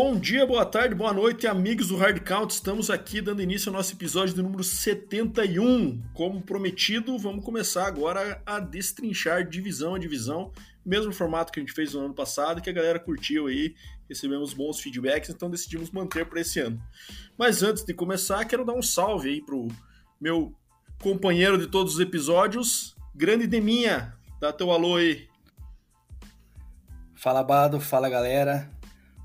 Bom dia, boa tarde, boa noite, amigos do Hard Count. Estamos aqui dando início ao nosso episódio do número 71. Como prometido, vamos começar agora a destrinchar divisão a divisão, mesmo formato que a gente fez no ano passado, que a galera curtiu aí, recebemos bons feedbacks, então decidimos manter para esse ano. Mas antes de começar, quero dar um salve aí pro meu companheiro de todos os episódios, Grande Deminha. Dá teu alô aí. Fala Bado, fala galera.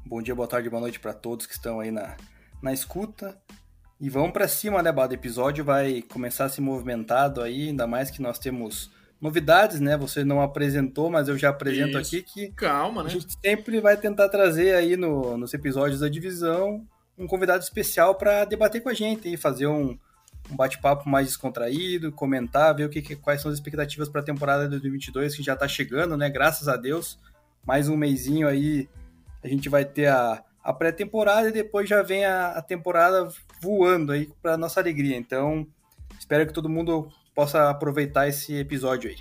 Bom dia, boa tarde, boa noite para todos que estão aí na, na escuta. E vamos para cima, né, Bado? O episódio vai começar a se movimentado aí, ainda mais que nós temos novidades, né? Você não apresentou, mas eu já apresento Isso. aqui que calma, né? A gente sempre vai tentar trazer aí no, nos episódios da divisão um convidado especial para debater com a gente e fazer um, um bate-papo mais descontraído, comentar, ver o que, que quais são as expectativas para a temporada de 2022 que já está chegando, né? Graças a Deus mais um mêsinho aí a gente vai ter a, a pré-temporada e depois já vem a, a temporada voando aí para nossa alegria. Então, espero que todo mundo possa aproveitar esse episódio aí.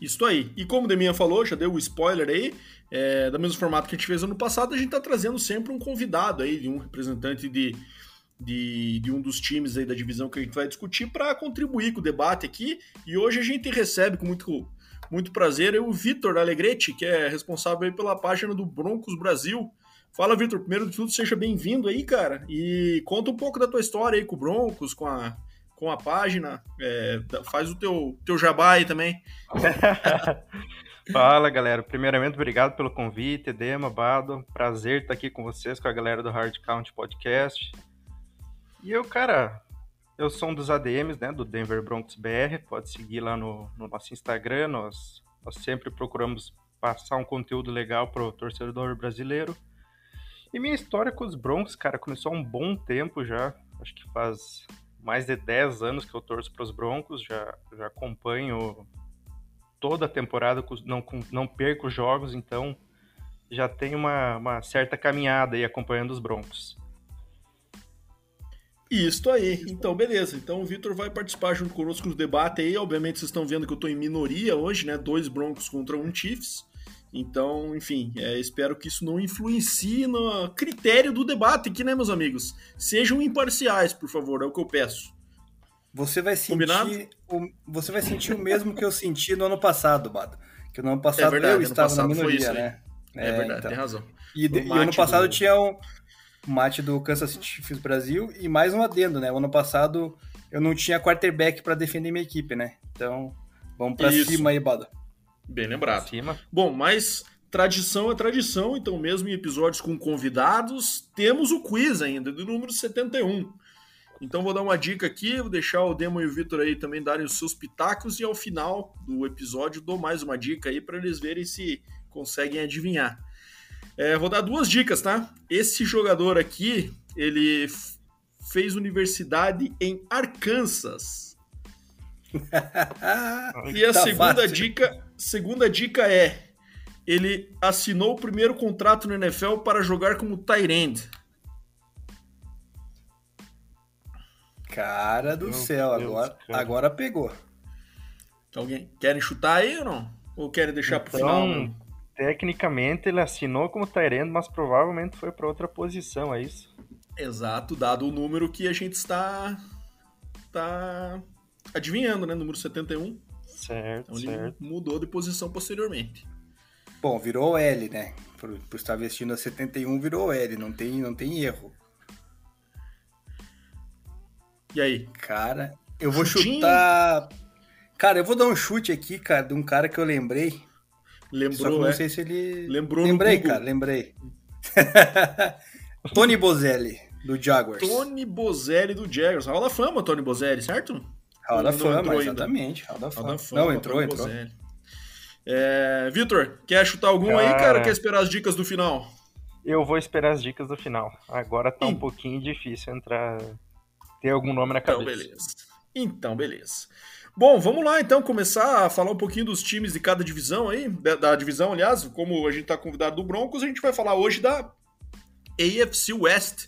Isso aí. E como o Deminha falou, já deu o spoiler aí, é, do mesmo formato que a gente fez ano passado, a gente está trazendo sempre um convidado aí, de um representante de, de, de, um dos times aí da divisão que a gente vai discutir para contribuir com o debate aqui. E hoje a gente recebe com muito muito prazer. Eu, o Vitor Alegretti, que é responsável pela página do Broncos Brasil. Fala, Vitor. Primeiro de tudo, seja bem-vindo aí, cara. E conta um pouco da tua história aí com o Broncos, com a, com a página. É, faz o teu, teu jabá aí também. Fala, galera. Primeiramente, obrigado pelo convite, Edema, Bado. Prazer estar aqui com vocês, com a galera do Hard Count Podcast. E eu, cara, eu sou um dos ADMs, né, do Denver Broncos BR. Pode seguir lá no, no nosso Instagram. Nós, nós sempre procuramos passar um conteúdo legal para o torcedor brasileiro. E minha história com os Broncos, cara, começou há um bom tempo já. Acho que faz mais de 10 anos que eu torço para os Broncos. Já, já acompanho toda a temporada, não, não perco jogos, então já tenho uma, uma certa caminhada aí acompanhando os Broncos. Isso aí. Então, beleza. Então o Vitor vai participar junto conosco no debate aí. Obviamente, vocês estão vendo que eu estou em minoria hoje, né? Dois Broncos contra um Chiefs. Então, enfim, é, espero que isso não influencie no critério do debate aqui, né, meus amigos? Sejam imparciais, por favor, é o que eu peço. Você vai sentir, o, você vai sentir o mesmo que eu senti no ano passado, Bado. Que no ano passado é verdade, eu estava na minoria, né? É, é verdade, então. tem razão. E, e ano passado do... tinha um, mate do Kansas City Chiefs Brasil e mais um adendo, né? O ano passado eu não tinha quarterback para defender minha equipe, né? Então, vamos para cima aí, Bada. Bem lembrado. Cima. Bom, mas tradição é tradição, então mesmo em episódios com convidados, temos o quiz ainda, do número 71. Então vou dar uma dica aqui, vou deixar o Demo e o Vitor aí também darem os seus pitacos e ao final do episódio dou mais uma dica aí para eles verem se conseguem adivinhar. É, vou dar duas dicas, tá? Esse jogador aqui, ele fez universidade em Arkansas. e a tá segunda fácil. dica, segunda dica é ele assinou o primeiro contrato no NFL para jogar como tight end. Cara do Meu céu, Deus, agora, cara. agora pegou. Alguém querem chutar aí ou não? Ou querem deixar então, pro final? Não? Tecnicamente ele assinou como Tyrande, mas provavelmente foi para outra posição, é isso? Exato, dado o número que a gente está está adivinhando, né? Número 71. Certo, então, certo. Ele mudou de posição posteriormente. Bom, virou L, né? Por, por estar vestindo a 71, virou L, não tem, não tem erro. E aí? Cara, eu vou Chutinho. chutar. Cara, eu vou dar um chute aqui, cara, de um cara que eu lembrei Lembrou, não é? sei se ele. Lembrou Lembrei, cara, lembrei. Tony Bozelli, do Jaguars. Tony Bozelli do Jaguars. Hall da Fama, Tony Bozelli, certo? Hall da Fama, exatamente. Hall da Fama. Fama. Não, entrou, Tony entrou. É, Vitor, quer chutar algum cara... aí, cara? Quer esperar as dicas do final? Eu vou esperar as dicas do final. Agora tá Sim. um pouquinho difícil entrar. ter algum nome na então, cabeça. Então, beleza. Então, beleza. Bom, vamos lá então começar a falar um pouquinho dos times de cada divisão aí, da, da divisão, aliás, como a gente está convidado do Broncos, a gente vai falar hoje da AFC West,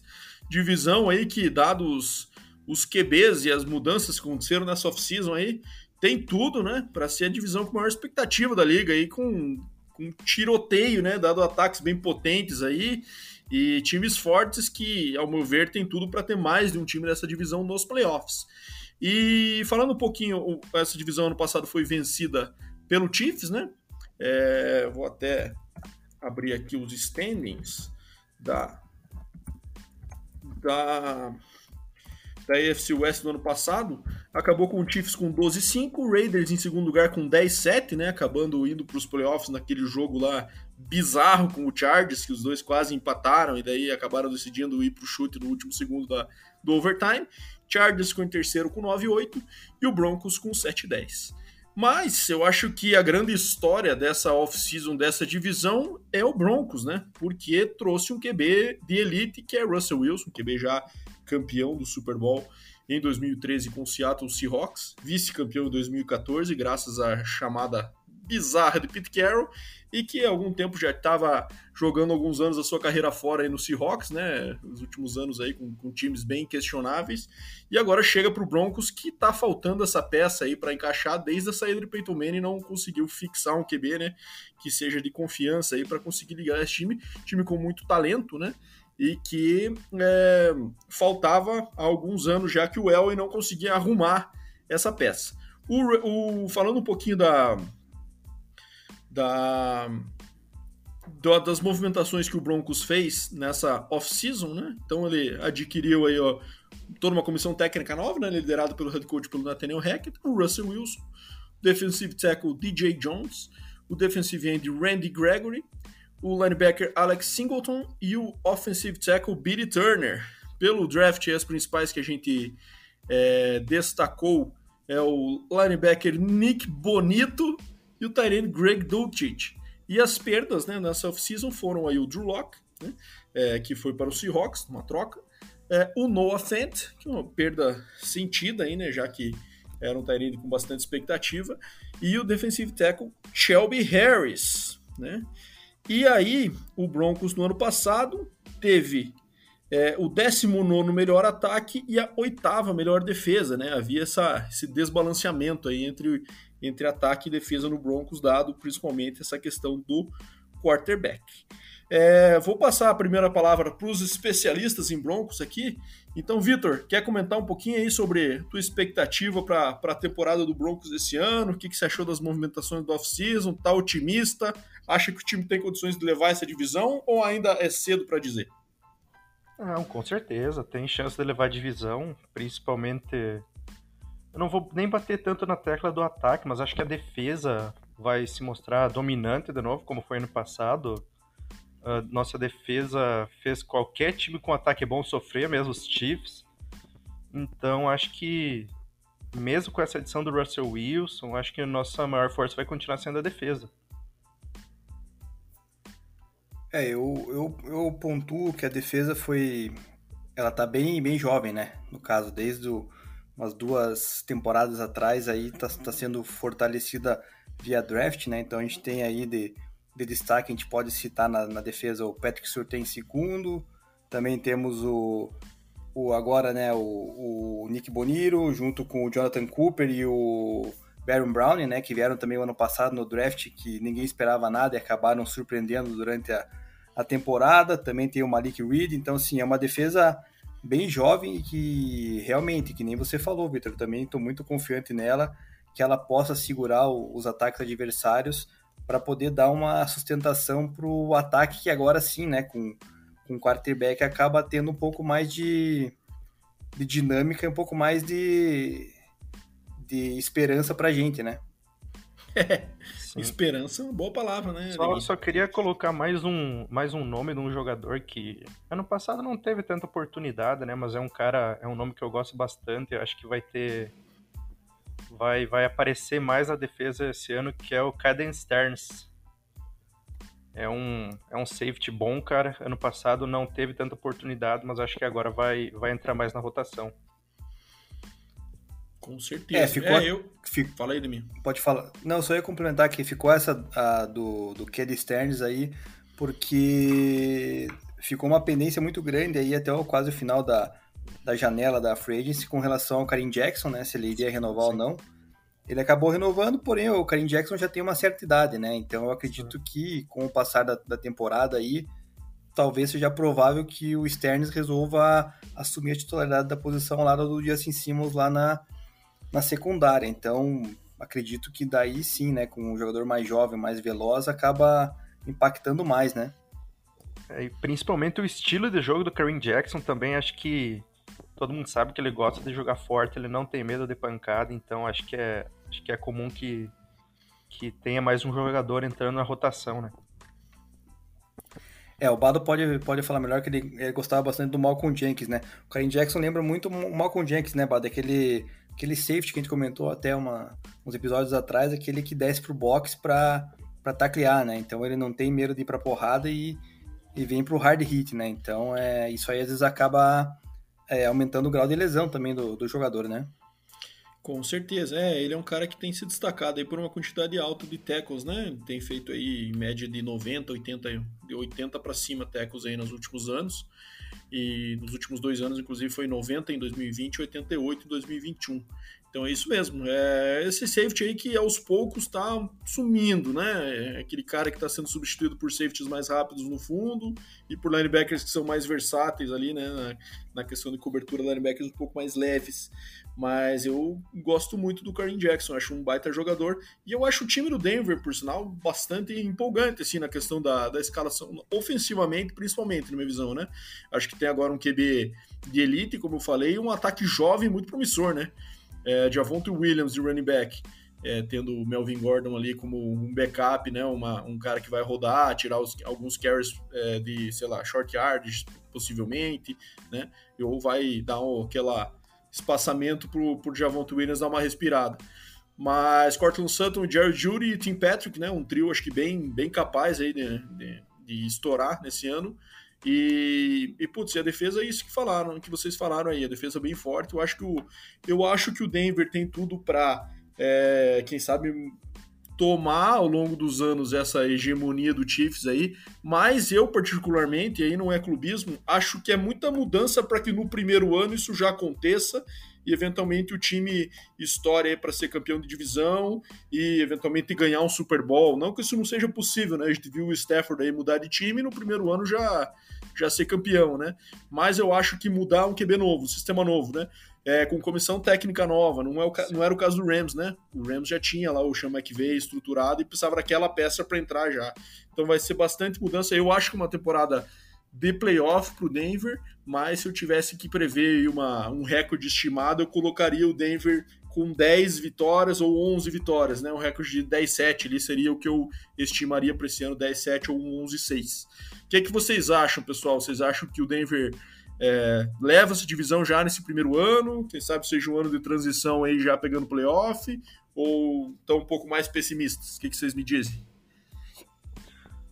divisão aí que, dados os QBs e as mudanças que aconteceram nessa off-season aí, tem tudo, né, para ser a divisão com maior expectativa da liga aí, com, com tiroteio, né, dado ataques bem potentes aí, E times fortes que, ao meu ver, tem tudo para ter mais de um time dessa divisão nos playoffs. E falando um pouquinho, essa divisão ano passado foi vencida pelo Chiefs, né? É, vou até abrir aqui os standings da, da, da AFC West do ano passado. Acabou com o Chiefs com 12-5, Raiders em segundo lugar com 10-7, né? Acabando indo para os playoffs naquele jogo lá bizarro com o Chargers, que os dois quase empataram e daí acabaram decidindo ir para o chute no último segundo da, do overtime. Chargers ficou em terceiro com 9-8 e o Broncos com 7-10. Mas eu acho que a grande história dessa off-season, dessa divisão, é o Broncos, né? Porque trouxe um QB de elite, que é Russell Wilson, QB já campeão do Super Bowl em 2013 com o Seattle Seahawks, vice-campeão em 2014, graças à chamada bizarra de Pete Carroll, e que há algum tempo já estava jogando alguns anos a sua carreira fora aí no Seahawks, né? Os últimos anos aí com, com times bem questionáveis. E agora chega para o Broncos que está faltando essa peça aí para encaixar desde a saída de Peyton Manning não conseguiu fixar um QB, né? Que seja de confiança aí para conseguir ligar esse time, time com muito talento, né? E que é, faltava há alguns anos já que o Elway não conseguia arrumar essa peça. O, o, falando um pouquinho da, da, das movimentações que o Broncos fez nessa off-season, né? Então ele adquiriu aí ó, toda uma comissão técnica nova, né? Liderado pelo head coach pelo Nathaniel Hackett, o Russell Wilson, defensive tackle DJ Jones, o defensive end Randy Gregory, o linebacker Alex Singleton e o offensive tackle Billy Turner. Pelo draft, as principais que a gente é, destacou é o linebacker Nick Bonito, e o Tyrene Greg Dulcich. E as perdas né, nessa off-season foram aí o Drew Locke, né, é, que foi para o Seahawks, uma troca, é, o Noah Fent, que é uma perda sentida aí, né, já que era um Tyrene com bastante expectativa, e o defensive tackle Shelby Harris. Né? E aí, o Broncos no ano passado teve é, o 19 melhor ataque e a oitava melhor defesa, né? Havia essa, esse desbalanceamento aí entre entre ataque e defesa no Broncos, dado principalmente essa questão do quarterback. É, vou passar a primeira palavra para os especialistas em Broncos aqui. Então, Vitor, quer comentar um pouquinho aí sobre tua expectativa para a temporada do Broncos esse ano? O que, que você achou das movimentações do off-season? Tá otimista? Acha que o time tem condições de levar essa divisão ou ainda é cedo para dizer? Não, com certeza. Tem chance de levar a divisão, principalmente eu não vou nem bater tanto na tecla do ataque, mas acho que a defesa vai se mostrar dominante de novo, como foi no passado. Nossa defesa fez qualquer time com ataque bom sofrer, mesmo os Chiefs. Então acho que, mesmo com essa edição do Russell Wilson, acho que a nossa maior força vai continuar sendo a defesa. É, eu, eu, eu pontuo que a defesa foi. Ela tá bem, bem jovem, né? No caso, desde o umas duas temporadas atrás aí está tá sendo fortalecida via draft, né? Então a gente tem aí de, de destaque, a gente pode citar na, na defesa o Patrick Surtain em segundo, também temos o, o agora, né, o, o Nick Boniro, junto com o Jonathan Cooper e o Baron Brown, né, que vieram também o ano passado no draft, que ninguém esperava nada e acabaram surpreendendo durante a, a temporada. Também tem o Malik Reed, então, assim, é uma defesa bem jovem e que realmente, que nem você falou, Vitor, também estou muito confiante nela, que ela possa segurar os ataques adversários para poder dar uma sustentação para o ataque que agora sim, né, com, com o quarterback acaba tendo um pouco mais de, de dinâmica um pouco mais de, de esperança para a gente, né? Esperança é uma boa palavra, né? Só, só, queria colocar mais um, mais um nome de um jogador que ano passado não teve tanta oportunidade, né? Mas é um cara, é um nome que eu gosto bastante. Eu acho que vai ter. Vai, vai aparecer mais na defesa esse ano, que é o Caden Stearns. É um, é um safety bom, cara. Ano passado não teve tanta oportunidade, mas acho que agora vai, vai entrar mais na rotação. Com certeza. É, ficou. É, eu... Fico... Fala aí de mim. Pode falar. Não, só ia complementar que ficou essa a, do, do Kelly Stearns aí, porque ficou uma pendência muito grande aí até o, quase o final da, da janela da Free Agency com relação ao Karim Jackson, né? Se ele iria renovar Sim. ou não. Ele acabou renovando, porém o Karim Jackson já tem uma certa idade, né? Então eu acredito Sim. que com o passar da, da temporada aí, talvez seja provável que o Sterns resolva assumir a titularidade da posição lá do Justin Simmons lá na, na secundária. Então, acredito que daí sim, né, com um jogador mais jovem, mais veloz, acaba impactando mais, né? É, principalmente o estilo de jogo do Kareem Jackson também, acho que todo mundo sabe que ele gosta de jogar forte, ele não tem medo de pancada, então acho que é, acho que é comum que, que tenha mais um jogador entrando na rotação, né? É, o Bado pode, pode falar melhor que ele, ele gostava bastante do Malcolm Jenkins, né? O Kareem Jackson lembra muito o Malcolm Jenkins, né, Bado? Aquele, aquele safety que a gente comentou até uma, uns episódios atrás, aquele que desce pro box pra, pra taclear, né? Então ele não tem medo de ir pra porrada e, e vem pro hard hit, né? Então é, isso aí às vezes acaba é, aumentando o grau de lesão também do, do jogador, né? Com certeza, é, ele é um cara que tem se destacado aí por uma quantidade alta de tackles, né? Tem feito aí em média de 90, 80, de 80 para cima tackles aí nos últimos anos. E nos últimos dois anos, inclusive, foi 90 em 2020 e 88 em 2021. Então é isso mesmo. É esse safety aí que aos poucos está sumindo, né? É aquele cara que está sendo substituído por safeties mais rápidos no fundo e por linebackers que são mais versáteis ali, né? Na, na questão de cobertura, linebackers um pouco mais leves. Mas eu gosto muito do Kareem Jackson, acho um baita jogador. E eu acho o time do Denver, por sinal, bastante empolgante, assim, na questão da, da escalação, ofensivamente, principalmente, na minha visão, né? Acho que tem agora um QB de elite, como eu falei, e um ataque jovem muito promissor, né? é, Javonte Williams de running back, é, tendo o Melvin Gordon ali como um backup, né, uma, um cara que vai rodar, tirar os, alguns carries é, de, sei lá, short yards, possivelmente, né, ou vai dar aquela espaçamento pro, pro Javonte Williams dar uma respirada. Mas Cortland Sutton, Jerry Judy e Tim Patrick, né, um trio acho que bem, bem capaz aí de, de, de estourar nesse ano. E, e putz, e a defesa é isso que falaram, que vocês falaram aí, a defesa bem forte. Eu acho que o, eu acho que o Denver tem tudo para, é, quem sabe, tomar ao longo dos anos essa hegemonia do Chiefs aí, mas eu particularmente, e aí não é clubismo, acho que é muita mudança para que no primeiro ano isso já aconteça e eventualmente o time estoure para ser campeão de divisão e eventualmente ganhar um Super Bowl. Não que isso não seja possível, né? A gente viu o Stafford aí mudar de time e no primeiro ano já, já ser campeão, né? Mas eu acho que mudar um QB novo, sistema novo, né? É, com comissão técnica nova, não, é o, não era o caso do Rams, né? O Rams já tinha lá o Sean McVay estruturado e precisava daquela peça para entrar já. Então vai ser bastante mudança. Eu acho que uma temporada de playoff para o Denver, mas se eu tivesse que prever uma, um recorde estimado, eu colocaria o Denver com 10 vitórias ou 11 vitórias, né? Um recorde de 10-7 ali seria o que eu estimaria para esse ano, 10-7 ou 11-6. O que, é que vocês acham, pessoal? Vocês acham que o Denver é, leva essa divisão já nesse primeiro ano? Quem sabe seja um ano de transição aí já pegando playoff? Ou estão um pouco mais pessimistas? O que, que vocês me dizem?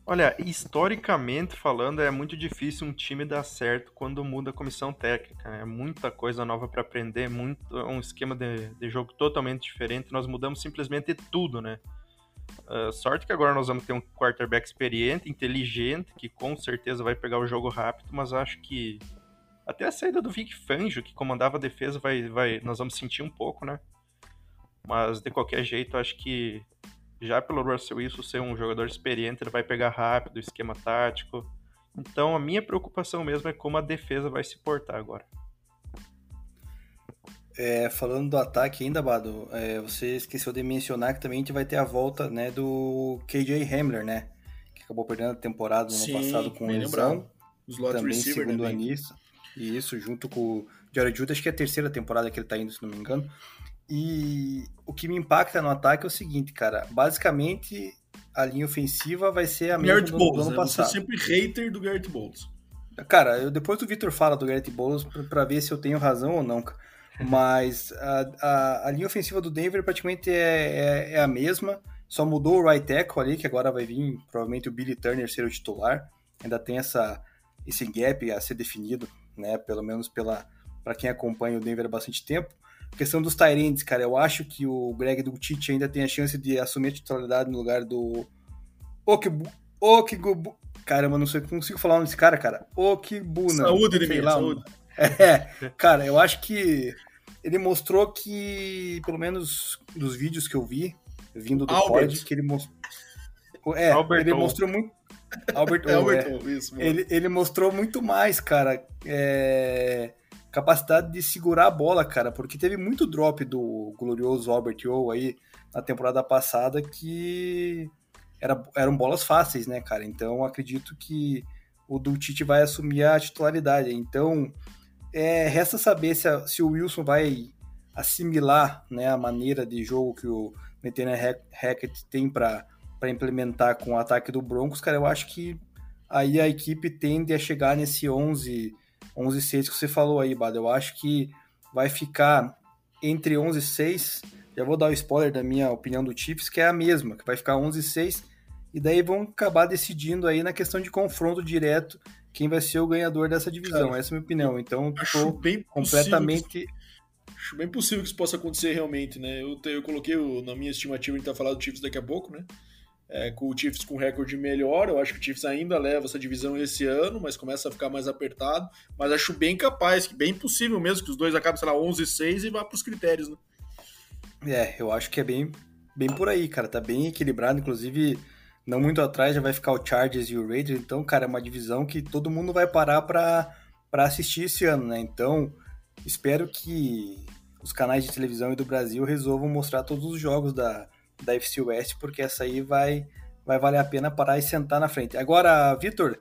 Olha, historicamente falando, é muito difícil um time dar certo quando muda a comissão técnica. É muita coisa nova para aprender, muito, um esquema de, de, jogo totalmente diferente. Nós mudamos simplesmente tudo, né? Uh, sorte que agora nós vamos ter um quarterback experiente, inteligente, que com certeza vai pegar o jogo rápido, mas acho que até a saída do Vic Fangio, que comandava a defesa, vai, vai, nós vamos sentir um pouco, né? Mas de qualquer jeito, acho que já pelo Russell Wilson ser um jogador experiente, ele vai pegar rápido o esquema tático. Então a minha preocupação mesmo é como a defesa vai se portar agora. É, falando do ataque ainda, Bado, é, você esqueceu de mencionar que também a gente vai ter a volta né, do KJ Hamler, né? Que acabou perdendo a temporada no Sim, ano passado com lesão. Também segundo anista. Isso, junto com o Jared Judas, acho que é a terceira temporada que ele tá indo, se não me engano. E o que me impacta no ataque é o seguinte, cara. Basicamente, a linha ofensiva vai ser a mesma do, Bowles, do ano né? passado. Você é sempre hater do Garrett Bowles. Cara, eu, depois do Victor fala do Garrett Bowles para ver se eu tenho razão ou não. Mas a, a, a linha ofensiva do Denver praticamente é, é, é, a mesma. Só mudou o right tackle ali, que agora vai vir provavelmente o Billy Turner ser o titular. Ainda tem essa, esse gap a ser definido, né? Pelo menos pela para quem acompanha o Denver há bastante tempo questão dos Tyrants, cara, eu acho que o Greg Dulcich ainda tem a chance de assumir a titularidade no lugar do Okibu... Okibu... Caramba, não sei, consigo falar o nome desse cara, cara. Okibuna. Saúde, de mim, lá, saúde. É, cara, eu acho que ele mostrou que, pelo menos dos vídeos que eu vi, vindo do Albert. pod, que ele mostrou... É, Albert ele mostrou muito... Albert é, Albert é. isso. Ele, ele mostrou muito mais, cara. É capacidade de segurar a bola, cara, porque teve muito drop do glorioso Albert O aí na temporada passada que era, eram bolas fáceis, né, cara? Então acredito que o Dulcich vai assumir a titularidade. Então é, resta saber se, a, se o Wilson vai assimilar né, a maneira de jogo que o Nathaniel Hackett tem para implementar com o ataque do Broncos, cara. Eu acho que aí a equipe tende a chegar nesse 11 11 e 6 que você falou aí, Bada. Eu acho que vai ficar entre 11 e 6. Já vou dar o spoiler da minha opinião do Chiefs, que é a mesma, que vai ficar 11 e 6. E daí vão acabar decidindo aí na questão de confronto direto quem vai ser o ganhador dessa divisão. Cara, Essa é a minha opinião. Então, acho bem completamente. Acho bem possível que isso possa acontecer realmente, né? Eu, eu coloquei o, na minha estimativa, a gente vai falar do Chiefs daqui a pouco, né? É, com o Chiefs com recorde melhor. Eu acho que o Chiefs ainda leva essa divisão esse ano, mas começa a ficar mais apertado. Mas acho bem capaz, bem possível mesmo que os dois acabem, sei lá, 11-6 e vá para os critérios, né? É, eu acho que é bem, bem por aí, cara. Tá bem equilibrado, inclusive não muito atrás já vai ficar o Chargers e o Raiders. Então, cara, é uma divisão que todo mundo vai parar para assistir esse ano, né? Então, espero que os canais de televisão e do Brasil resolvam mostrar todos os jogos da, da FC West, porque essa aí vai, vai valer a pena parar e sentar na frente. Agora, Vitor,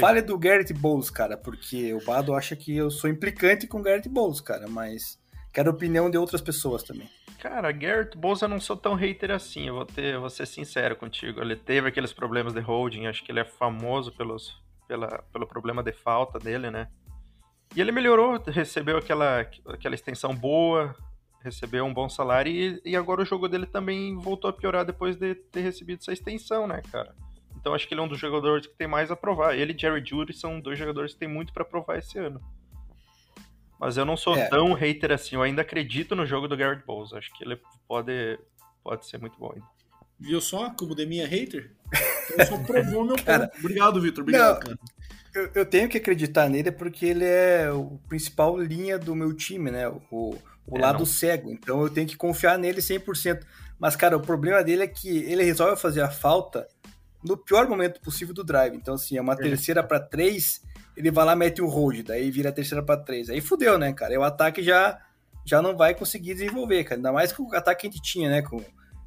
fale do Garrett Bowles, cara, porque o Bado acha que eu sou implicante com o Garrett Bowles, cara, mas quero a opinião de outras pessoas também. Cara, Garrett Bowles eu não sou tão hater assim, eu vou, ter, vou ser sincero contigo. Ele teve aqueles problemas de holding, acho que ele é famoso pelos, pela, pelo problema de falta dele, né? E ele melhorou, recebeu aquela, aquela extensão boa, recebeu um bom salário e, e agora o jogo dele também voltou a piorar depois de ter recebido essa extensão, né, cara? Então acho que ele é um dos jogadores que tem mais a provar. Ele e Jerry Judy são dois jogadores que tem muito para provar esse ano. Mas eu não sou é. tão hater assim, eu ainda acredito no jogo do Garrett Bowles. Acho que ele pode, pode ser muito bom ainda. Viu só como de minha hater? Eu só provou meu cara, ponto. Obrigado, Vitor. Obrigado, não, cara. Eu, eu, tenho que acreditar nele porque ele é o principal linha do meu time, né? O, o é, lado não. cego. Então eu tenho que confiar nele 100%. Mas, cara, o problema dele é que ele resolve fazer a falta no pior momento possível do drive. Então, assim, é uma é. terceira para três, ele vai lá mete o hold, daí vira a terceira para três. Aí fudeu, né, cara? E o ataque já, já não vai conseguir desenvolver, cara. Ainda mais com o ataque que a gente tinha, né? Com,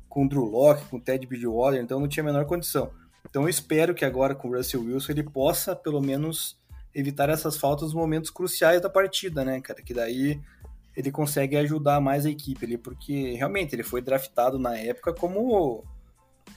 com o Drew Locke, com o Ted Bridgewater, então não tinha a menor condição. Então eu espero que agora com o Russell Wilson ele possa, pelo menos, evitar essas faltas nos momentos cruciais da partida, né, cara? Que daí ele consegue ajudar mais a equipe ali, porque realmente ele foi draftado na época como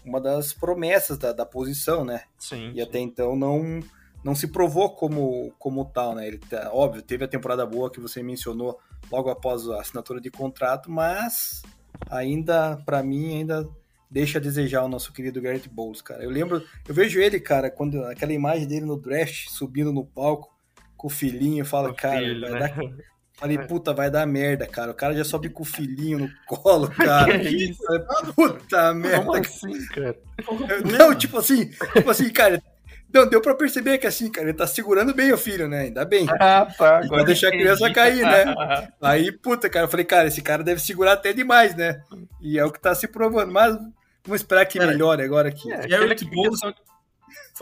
uma das promessas da, da posição, né? Sim. E até então não não se provou como como tal, né? Ele tá, óbvio, teve a temporada boa que você mencionou logo após a assinatura de contrato, mas ainda para mim ainda deixa a desejar o nosso querido Garrett Bowles, cara. Eu lembro, eu vejo ele, cara, quando aquela imagem dele no draft subindo no palco com o filhinho, fala, o cara, filho, vai, né? dar, Falei, puta, vai dar merda, cara. O cara já sobe com o filhinho no colo, cara. que isso? Puta merda. Como assim, cara? Não, tipo assim, tipo assim, cara. Não, deu pra perceber que assim, cara, ele tá segurando bem o filho, né? Ainda bem. Ah, tá. Pra deixar a criança cair, né? Aí, puta, cara, eu falei, cara, esse cara deve segurar até demais, né? E é o que tá se provando. Mas vamos esperar que melhore agora aqui. É, aquele que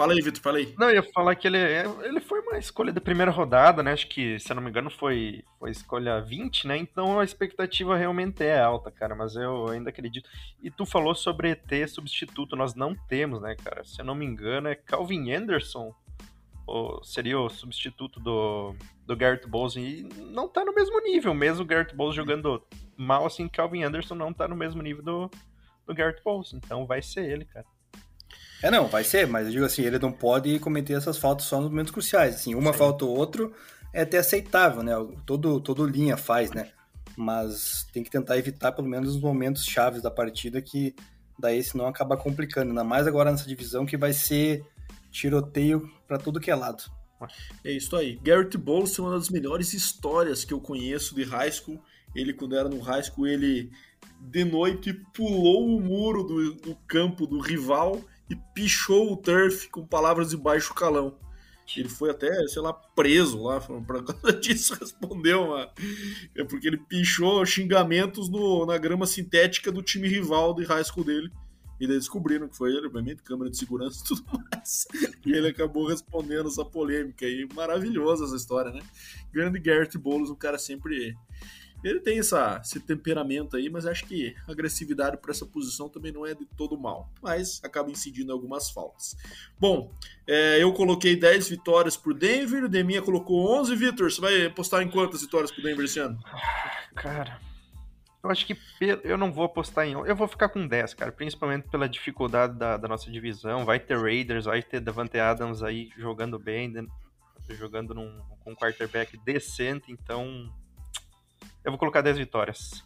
Fala aí, Vitor, fala aí. Não, eu ia falar que ele, ele foi uma escolha da primeira rodada, né? Acho que, se eu não me engano, foi, foi escolha 20, né? Então a expectativa realmente é alta, cara. Mas eu ainda acredito. E tu falou sobre ter substituto. Nós não temos, né, cara? Se eu não me engano, é Calvin Anderson. Ou seria o substituto do, do Garrett Bowles. E não tá no mesmo nível. Mesmo o Garrett Bowles jogando mal assim, Calvin Anderson não tá no mesmo nível do, do Garrett Bowles. Então vai ser ele, cara. É, não, vai ser, mas eu digo assim, ele não pode cometer essas faltas só nos momentos cruciais. Assim, uma Sim. falta ou outra é até aceitável, né? Todo, todo linha faz, né? Mas tem que tentar evitar pelo menos os momentos chaves da partida que daí senão acaba complicando. Ainda mais agora nessa divisão que vai ser tiroteio para tudo que é lado. É isso aí. Garrett Bowles é uma das melhores histórias que eu conheço de high school. Ele, quando era no high school, ele de noite pulou o muro do, do campo do rival e pichou o turf com palavras de baixo calão. Ele foi até, sei lá, preso lá, por causa disso respondeu, uma... é porque ele pichou xingamentos no, na grama sintética do time rival de high school dele. E daí descobriram que foi ele, obviamente, câmera de segurança e tudo mais. E ele acabou respondendo essa polêmica aí. Maravilhosa essa história, né? Grande Garrett Boulos, um cara sempre ele tem essa, esse temperamento aí, mas acho que agressividade para essa posição também não é de todo mal. Mas acaba incidindo algumas faltas. Bom, é, eu coloquei 10 vitórias por Denver, o Deminha colocou 11. Vitor, você vai apostar em quantas vitórias por Denver esse ano? Cara, eu acho que eu não vou apostar em. Eu vou ficar com 10, cara. Principalmente pela dificuldade da, da nossa divisão. Vai ter Raiders, vai ter Davante Adams aí jogando bem, jogando num, com um quarterback decente, então eu vou colocar 10 vitórias.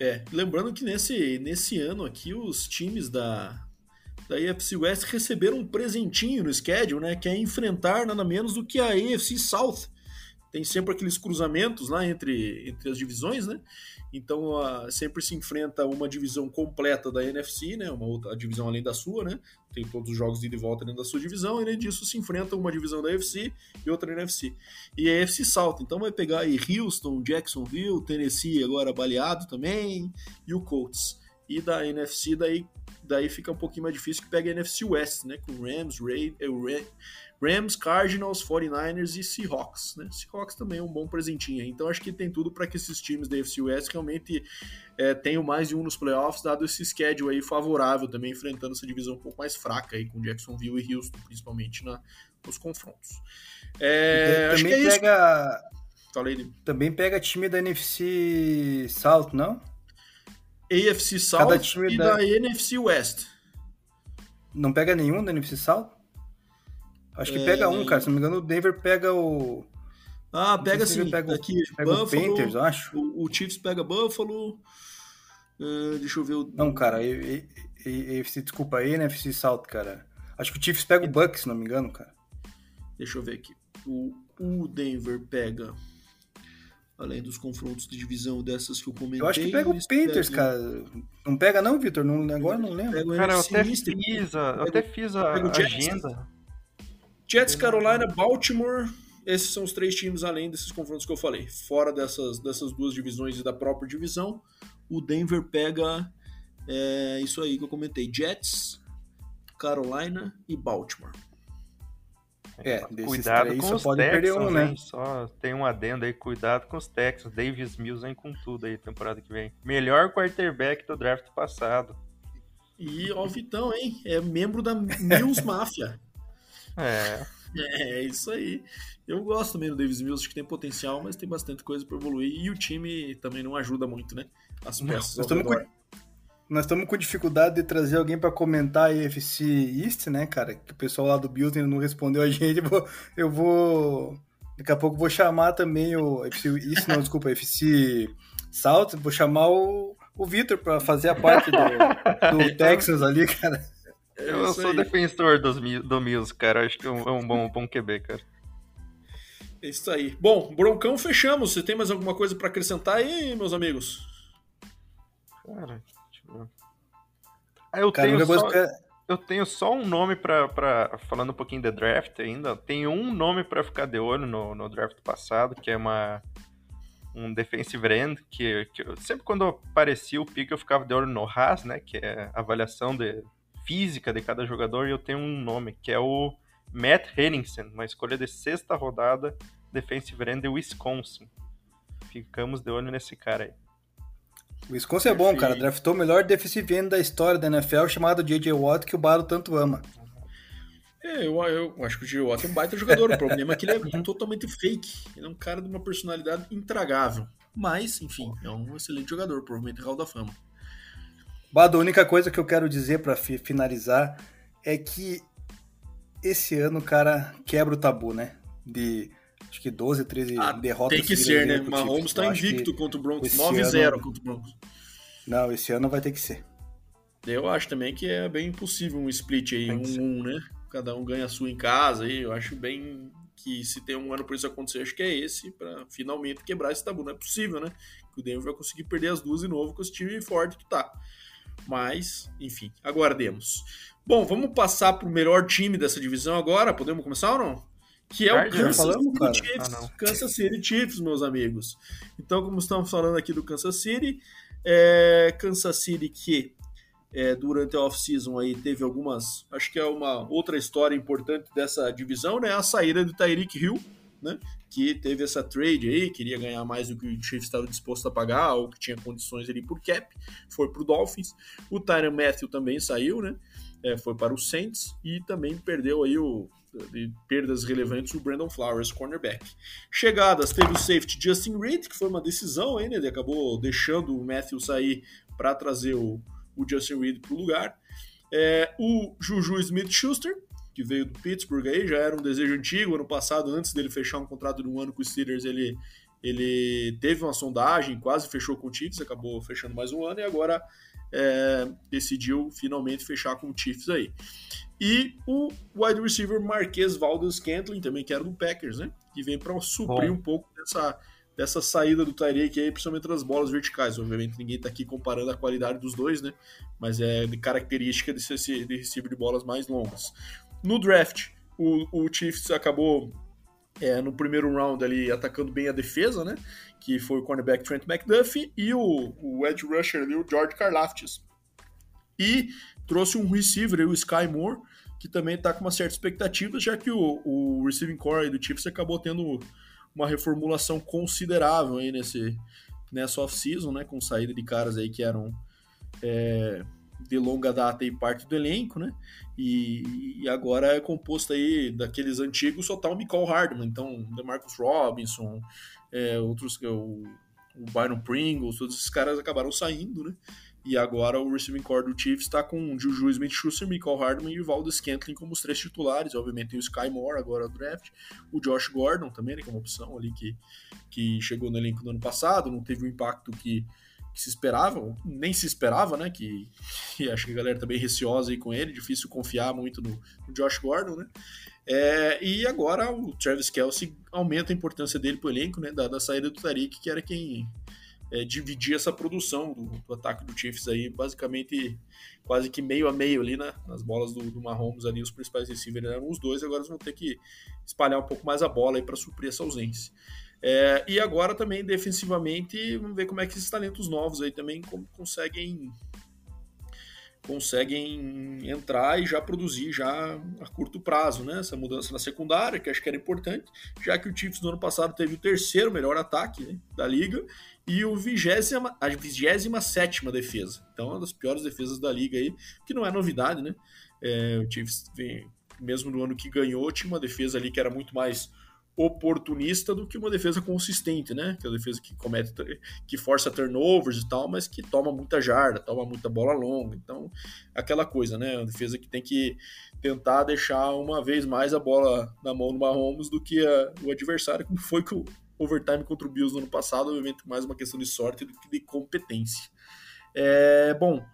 É, lembrando que nesse, nesse ano aqui os times da, da AFC West receberam um presentinho no schedule, né? Que é enfrentar nada menos do que a AFC South. Tem sempre aqueles cruzamentos lá entre, entre as divisões, né? Então sempre se enfrenta uma divisão completa da NFC, né? Uma outra divisão além da sua, né? Tem todos os jogos de ida e volta dentro da sua divisão, e além disso se enfrenta uma divisão da NFC e outra da NFC. E a NFC salta, então vai pegar aí Houston, Jacksonville, Tennessee agora baleado também, e o Colts. E da NFC daí, daí fica um pouquinho mais difícil que pega a NFC West, né? Com Rams, Ray, eh, Ray Rams, Cardinals, 49ers e Seahawks, né? Seahawks também é um bom presentinho. Então acho que tem tudo para que esses times da AFC West realmente é, tenham mais de um nos playoffs, dado esse schedule aí favorável também, enfrentando essa divisão um pouco mais fraca aí com Jacksonville e Houston, principalmente na, nos confrontos. É, também é pega. Falei. Também pega time da NFC South, não? AFC South e da... da NFC West. Não pega nenhum da NFC South? Acho que é... pega um, cara. Se não me engano, o Denver pega o. Ah, pega sim. Pega, aqui, pega Buffalo, o Panthers, acho. O, o, Chiefs pega Buffalo. Uh, deixa eu ver o. Não, cara. E, e, e, desculpa, aí, NFC South, cara. Acho que o Chiefs pega o Bucks, se não me engano, cara. Deixa eu ver aqui. O, o Denver pega. Além dos confrontos de divisão dessas que eu comentei. Eu acho que pega o Panthers, pegam... cara. Não pega, não, Vitor? Não, agora não lembro. Cara, eu até fiz a, eu até fiz a agenda. Jets, Carolina, Baltimore. Esses são os três times além desses confrontos que eu falei. Fora dessas, dessas duas divisões e da própria divisão, o Denver pega é, isso aí que eu comentei: Jets, Carolina e Baltimore. É, cuidado três, com os pode Texans, perder um, né? Só tem um adendo aí, cuidado com os Texans. Davis Mills vem com tudo aí temporada que vem. Melhor quarterback do draft passado. E ó, o Vitão, hein? É membro da Mills Mafia. É. É, isso aí. Eu gosto também do Davis Mills, acho que tem potencial, mas tem bastante coisa para evoluir. E o time também não ajuda muito, né? As peças. Nós estamos, com, nós estamos com dificuldade de trazer alguém para comentar a EFC East, né, cara? Que o pessoal lá do Bills não respondeu a gente. Eu vou. Daqui a pouco vou chamar também o EFC East, não, desculpa, EFC South. Vou chamar o, o Victor para fazer a parte do, do então, Texas ali, cara. É eu sou aí. defensor dos, do Mills, cara. Acho que é um, é um bom, bom QB, cara. É isso aí. Bom, Broncão, fechamos. Você tem mais alguma coisa para acrescentar aí, meus amigos? Cara, deixa eu ver. Ah, eu, cara, tenho só, que... eu tenho só um nome pra, pra. Falando um pouquinho de draft ainda. Tenho um nome para ficar de olho no, no draft passado, que é uma. Um defensive end, que, que sempre quando aparecia o pick eu ficava de olho no Haas, né? Que é avaliação de, física de cada jogador e eu tenho um nome, que é o Matt Henningsen, uma escolha de sexta rodada, defensive end de Wisconsin. Ficamos de olho nesse cara aí. O Wisconsin é bom, cara. Draftou o melhor defensive end da história da NFL, chamado J.J. Watt, que o Baro tanto ama. É, eu, eu acho que o J.J. Watt é um baita jogador. O problema é que ele é totalmente fake. Ele é um cara de uma personalidade intragável. Mas, enfim, é um excelente jogador, provavelmente Hall da Fama. Bado, a única coisa que eu quero dizer para finalizar é que esse ano o cara quebra o tabu, né? De acho que 12, 13 ah, derrotas. Tem que ser, né? Mahomes está invicto contra o Broncos, 9-0 ano... contra o Broncos. Não, esse ano vai ter que ser. Eu acho também que é bem impossível um split aí, um, um, né? Cada um ganha a sua em casa aí. Eu acho bem que se tem um ano para isso acontecer, acho que é esse, para finalmente quebrar esse tabu. Não é possível, né? Que o Denver vai conseguir perder as duas de novo com esse time forte que tá. Mas, enfim, aguardemos. Bom, vamos passar para o melhor time dessa divisão agora. Podemos começar ou não? Que é o Kansas, falamos, City Chiefs, ah, Kansas City Chiefs, meus amigos. Então, como estamos falando aqui do Kansas City, é, Kansas City que é, durante a off-season aí teve algumas. Acho que é uma outra história importante dessa divisão, né? A saída do Tyreek Hill, né? Que teve essa trade aí, queria ganhar mais do que o Chiefs estava disposto a pagar, ou que tinha condições ali por cap, foi para o Dolphins. O Tyron Matthew também saiu, né? É, foi para o Saints e também perdeu aí o de perdas relevantes o Brandon Flowers, cornerback. Chegadas, teve o safety Justin Reed, que foi uma decisão aí, né? Ele acabou deixando o Matthew sair para trazer o, o Justin Reed para o lugar. É, o Juju Smith-Schuster, que veio do Pittsburgh aí, já era um desejo antigo. Ano passado, antes dele fechar um contrato de um ano com os Steelers, ele, ele teve uma sondagem, quase fechou com o Chiefs, acabou fechando mais um ano e agora é, decidiu finalmente fechar com o Chiefs aí. E o wide receiver Marquês Valdez Scantling, também que era do Packers, né? Que vem para suprir Bom. um pouco dessa dessa saída do Tyreek aí, principalmente nas bolas verticais. Obviamente ninguém está aqui comparando a qualidade dos dois, né? Mas é de característica de, ser, de receiver de bolas mais longas. No draft, o, o Chiefs acabou é, no primeiro round ali atacando bem a defesa, né? Que foi o cornerback Trent McDuffie e o, o edge rusher ali, o George Karlaftis. E trouxe um receiver, o Sky Moore, que também está com uma certa expectativa, já que o, o receiving core do Chiefs acabou tendo uma reformulação considerável aí nesse, nessa off-season, né? Com saída de caras aí que eram é, de longa data e parte do elenco, né? E, e, agora é composto aí daqueles antigos só tá o Michael Hardman, então DeMarcus Robinson, é, outros, o, o Byron Pringles, todos esses caras acabaram saindo, né? E agora o receiving core do Chiefs está com Juju Smith-Schuster, Michael Hardman e o Valdez Scantling como os três titulares. Obviamente tem o Sky Moore agora no draft, o Josh Gordon também, né, que é uma opção ali que, que chegou no elenco no ano passado, não teve o impacto que, que se esperava, nem se esperava, né? Que, que, acho que a galera tá bem receosa aí com ele, difícil confiar muito no, no Josh Gordon, né? É, e agora o Travis Kelsey aumenta a importância dele pro elenco, né? Da, da saída do Tariq, que era quem é, dividir essa produção do, do, ataque do Chiefs aí, basicamente quase que meio a meio ali, né? Nas bolas do, do Mahomes ali, os principais receivers eram os dois, agora eles vão ter que espalhar um pouco mais a bola aí para suprir essa ausência. É, e agora também defensivamente, vamos ver como é que esses talentos novos aí também conseguem conseguem entrar e já produzir já a curto prazo, né? Essa mudança na secundária, que acho que era importante, já que o Chiefs no ano passado teve o terceiro melhor ataque né, da liga e o vigésima, a 27 defesa. Então, uma das piores defesas da liga aí, que não é novidade, né? É, o Chiefs, mesmo no ano que ganhou, tinha uma defesa ali que era muito mais oportunista do que uma defesa consistente, né? Que é a defesa que comete, que força turnovers e tal, mas que toma muita jarda, toma muita bola longa. Então, aquela coisa, né? Uma defesa que tem que tentar deixar uma vez mais a bola na mão do Mahomes do que a, o adversário, como foi com o overtime contra o Bills no ano passado, obviamente mais uma questão de sorte do que de competência. É, bom,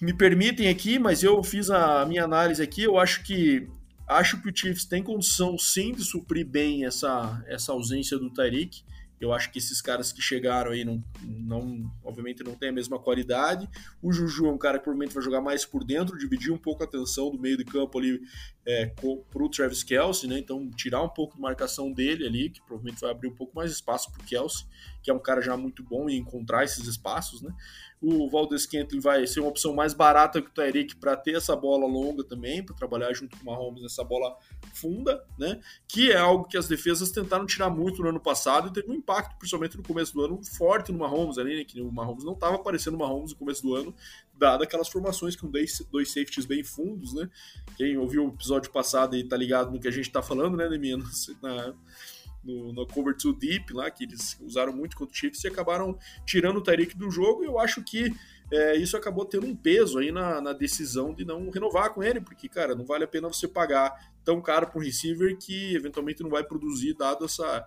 me permitem aqui, mas eu fiz a minha análise aqui, eu acho que Acho que o Chiefs tem condição sim de suprir bem essa, essa ausência do Tyreek. Eu acho que esses caras que chegaram aí não, não, obviamente não tem a mesma qualidade. O Juju é um cara que provavelmente vai jogar mais por dentro, dividir um pouco a atenção do meio de campo ali é, para o Travis Kelsey, né? Então tirar um pouco de marcação dele ali, que provavelmente vai abrir um pouco mais espaço para o Kelsey, que é um cara já muito bom em encontrar esses espaços, né? O Valdez Kentley vai ser uma opção mais barata que o Tyreek para ter essa bola longa também, para trabalhar junto com o Mahomes nessa bola funda, né? Que é algo que as defesas tentaram tirar muito no ano passado e teve um impacto, principalmente no começo do ano, forte no Mahomes ali, né? Que o Mahomes não estava aparecendo no Mahomes no começo do ano, dado aquelas formações com dois, dois safeties bem fundos, né? Quem ouviu o episódio passado e tá ligado no que a gente tá falando, né, Demir? Na, no, no Cover 2 Deep lá, que eles usaram muito contra o Chiefs e acabaram tirando o Tyreek do jogo. E eu acho que é, isso acabou tendo um peso aí na, na, decisão de não renovar com ele, porque, cara, não vale a pena você pagar tão caro para um receiver que eventualmente não vai produzir, dado essa,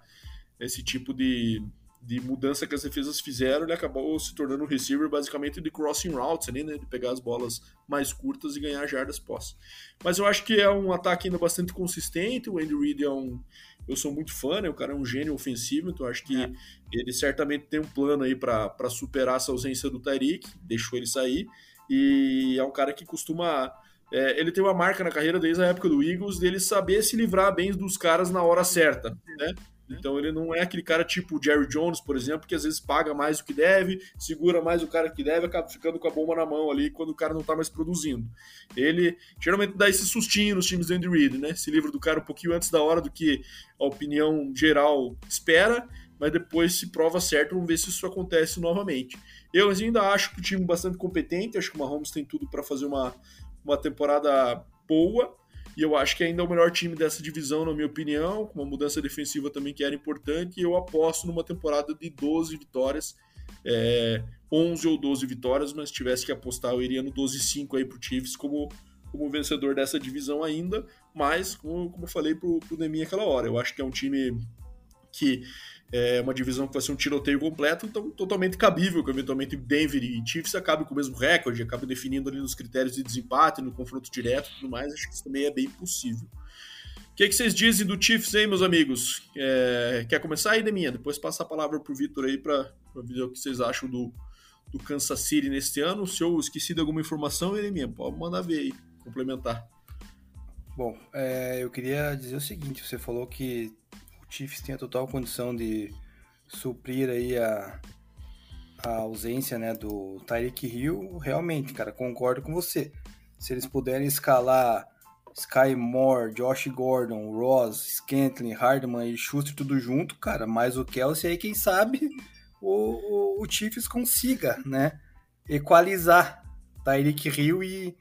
esse tipo de, de mudança que as defesas fizeram, ele acabou se tornando um receiver basicamente de crossing routes ali, né? De pegar as bolas mais curtas e ganhar jardas pós. Mas eu acho que é um ataque ainda bastante consistente. O Andy Reid é um, eu sou muito fã, né? O cara é um gênio ofensivo, então acho que é. ele certamente tem um plano aí para superar essa ausência do Tyreek, deixou ele sair, e é um cara que costuma. É, ele tem uma marca na carreira desde a época do Eagles dele saber se livrar bem dos caras na hora certa, né? Então ele não é aquele cara tipo o Jerry Jones, por exemplo, que às vezes paga mais do que deve, segura mais o cara que deve, acaba ficando com a bomba na mão ali quando o cara não tá mais produzindo. Ele geralmente dá esse sustinho nos times do Andy Reid, né? Se livra do cara um pouquinho antes da hora do que a opinião geral espera, mas depois se prova certo, vamos ver se isso acontece novamente. Eu ainda acho que o time é bastante competente, acho que o Mahomes tem tudo para fazer uma, uma temporada boa, e eu acho que ainda é o melhor time dessa divisão, na minha opinião, com uma mudança defensiva também que era importante, e eu aposto numa temporada de 12 vitórias, é, 11 ou 12 vitórias, mas se tivesse que apostar, eu iria no 12-5 aí pro Chiefs como, como vencedor dessa divisão ainda, mas, como, como eu falei pro, pro Neminha aquela hora, eu acho que é um time que é uma divisão que vai ser um tiroteio completo, então totalmente cabível que eventualmente Denver e Chiefs acabem com o mesmo recorde, acabem definindo ali nos critérios de desempate, no confronto direto e tudo mais, acho que isso também é bem possível. O que, é que vocês dizem do Chiefs, hein, meus amigos? É, quer começar aí, Deminha? Depois passa a palavra pro Vitor aí para ver o que vocês acham do, do Kansas City neste ano. Se eu esqueci de alguma informação, Deminha, pode mandar ver aí, complementar. Bom, é, eu queria dizer o seguinte, você falou que Chiefs tem a total condição de suprir aí a, a ausência né, do Tyreek Hill, realmente, cara, concordo com você. Se eles puderem escalar Sky Moore, Josh Gordon, Ross, Scantling, Hardman e Schuster tudo junto, cara, mais o Kelsey aí, quem sabe o, o, o Chiefs consiga, né, equalizar Tyreek Hill e,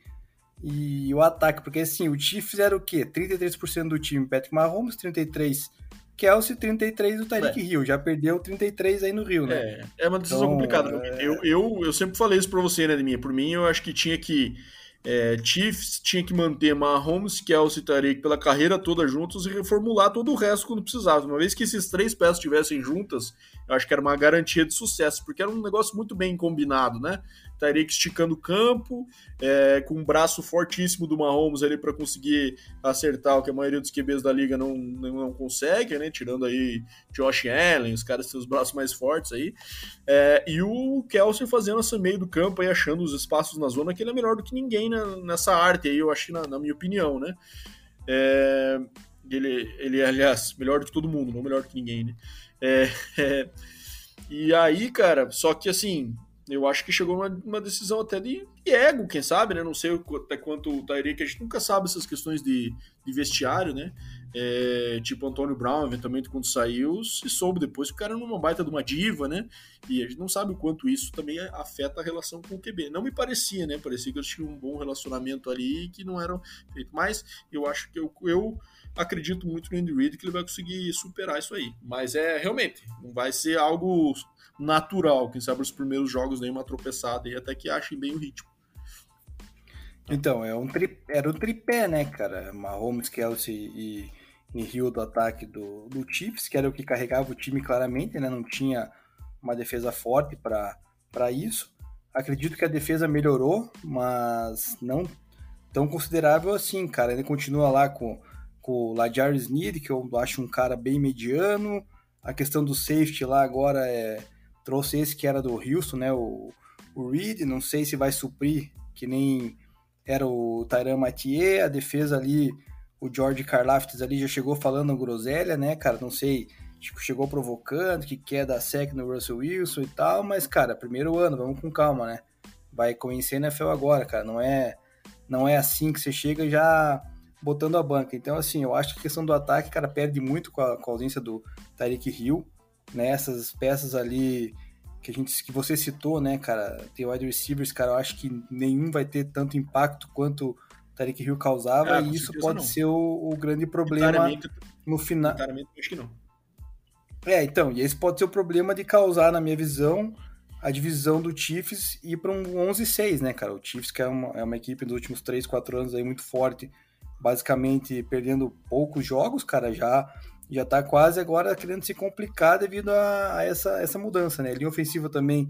e o ataque, porque assim, o Chiefs era o quê? 33% do time Patrick Mahomes, 33% Kelsey 33 do Tyreek Hill. Já perdeu 33 aí no Rio, né? É, é uma decisão então, complicada. É... Eu, eu, eu sempre falei isso pra você, né, Deminha? Por mim, eu acho que tinha que. É, Chiefs tinha que manter Mahomes, Kelsey e Tarek pela carreira toda juntos e reformular todo o resto quando precisava. Uma vez que esses três peças estivessem juntas, eu acho que era uma garantia de sucesso, porque era um negócio muito bem combinado, né? Tyreek esticando o campo, é, com um braço fortíssimo do Mahomes ali para conseguir acertar o que a maioria dos QBs da liga não, não, não, consegue, né? Tirando aí Josh Allen, os caras têm os braços mais fortes aí. É, e o Kelsey fazendo esse meio do campo aí, achando os espaços na zona, que ele é melhor do que ninguém na, nessa arte aí, eu acho, na, na minha opinião, né? É, ele, ele aliás, melhor do que todo mundo, não melhor do que ninguém, né? É, é, e aí, cara, só que assim, eu acho que chegou uma, uma decisão até de, de, ego, quem sabe, né? Não sei até quanto o Tyreek, a gente nunca sabe essas questões de, de vestiário, né? É, tipo Antônio Brown, eventualmente, quando saiu, se soube depois que o cara era uma baita de uma diva, né? E a gente não sabe o quanto isso também afeta a relação com o QB. Não me parecia, né? Parecia que eles tinham um bom relacionamento ali que não eram feitos. Mas eu acho que eu, eu acredito muito no Andy Reid que ele vai conseguir superar isso aí. Mas é realmente, não vai ser algo natural. Quem sabe os primeiros jogos nem uma tropeçada e até que achem bem o ritmo. Então, é um tri... era um tripé, né, cara? Mahomes, Kelsey e, e Rio do ataque do, do Chiefs, que era o que carregava o time claramente, né? Não tinha uma defesa forte para isso. Acredito que a defesa melhorou, mas não tão considerável assim, cara. Ele continua lá com, o Lajar Sneed, que eu acho um cara bem mediano. A questão do safety lá agora é trouxe esse que era do Houston, né? O, o Reed, não sei se vai suprir, que nem era o Tyran Mathieu, a defesa ali, o George Karlaftis ali já chegou falando groselha, né, cara? Não sei, tipo, chegou provocando, que quer dar sec no Russell Wilson e tal, mas, cara, primeiro ano, vamos com calma, né? Vai conhecer a NFL agora, cara, não é, não é assim que você chega já botando a banca. Então, assim, eu acho que a questão do ataque, cara, perde muito com a, com a ausência do Tyreek Hill, né? Essas peças ali que a gente que você citou, né, cara, tem wide receivers, cara, eu acho que nenhum vai ter tanto impacto quanto o Tarek Hill causava, é, e isso pode não. ser o, o, grande problema no final. acho que não. É, então, e esse pode ser o problema de causar, na minha visão, a divisão do Chiefs ir para um 11-6, né, cara? O Chiefs, que é uma, é uma equipe dos últimos 3, 4 anos aí muito forte, basicamente perdendo poucos jogos, cara, já já tá quase agora querendo se complicar devido a, a, essa, essa mudança, né? A linha ofensiva também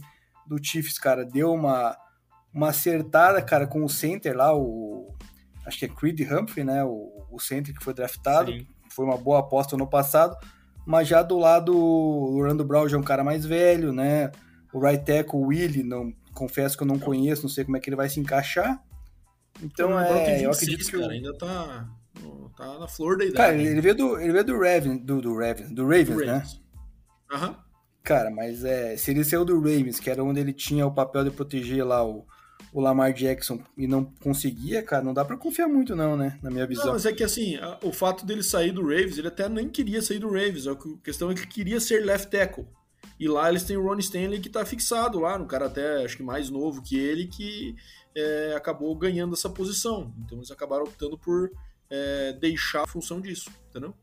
do Chiefs, cara, deu uma, uma acertada, cara, com o center lá, o acho que é Creed Humphrey, né? O, o center que foi draftado, Sim. foi uma boa aposta no passado, mas já do lado o Orlando Brown já é um cara mais velho, né? O right tackle, o Willie, não, confesso que eu não conheço, não sei como é que ele vai se encaixar. Então, é, eu acredito que cara, ainda tá tá na flor da idade. Cara, ele veio do, ele veio do Ravens, do, do Ravens, do Ravens, Do né? Aham. Cara, mas é, se ele saiu do Ravens, que era onde ele tinha o papel de proteger lá o, o Lamar Jackson e não conseguia, cara, não dá pra confiar muito não, né? Na minha Não, visão. mas é que assim, o fato dele sair do Ravens, ele até nem queria sair do Ravens. A questão é que ele queria ser left tackle. E lá eles têm o Ron Stanley que tá fixado lá, um cara até acho que mais novo que ele, que é, acabou ganhando essa posição. Então eles acabaram optando por é, deixar a função disso, entendeu?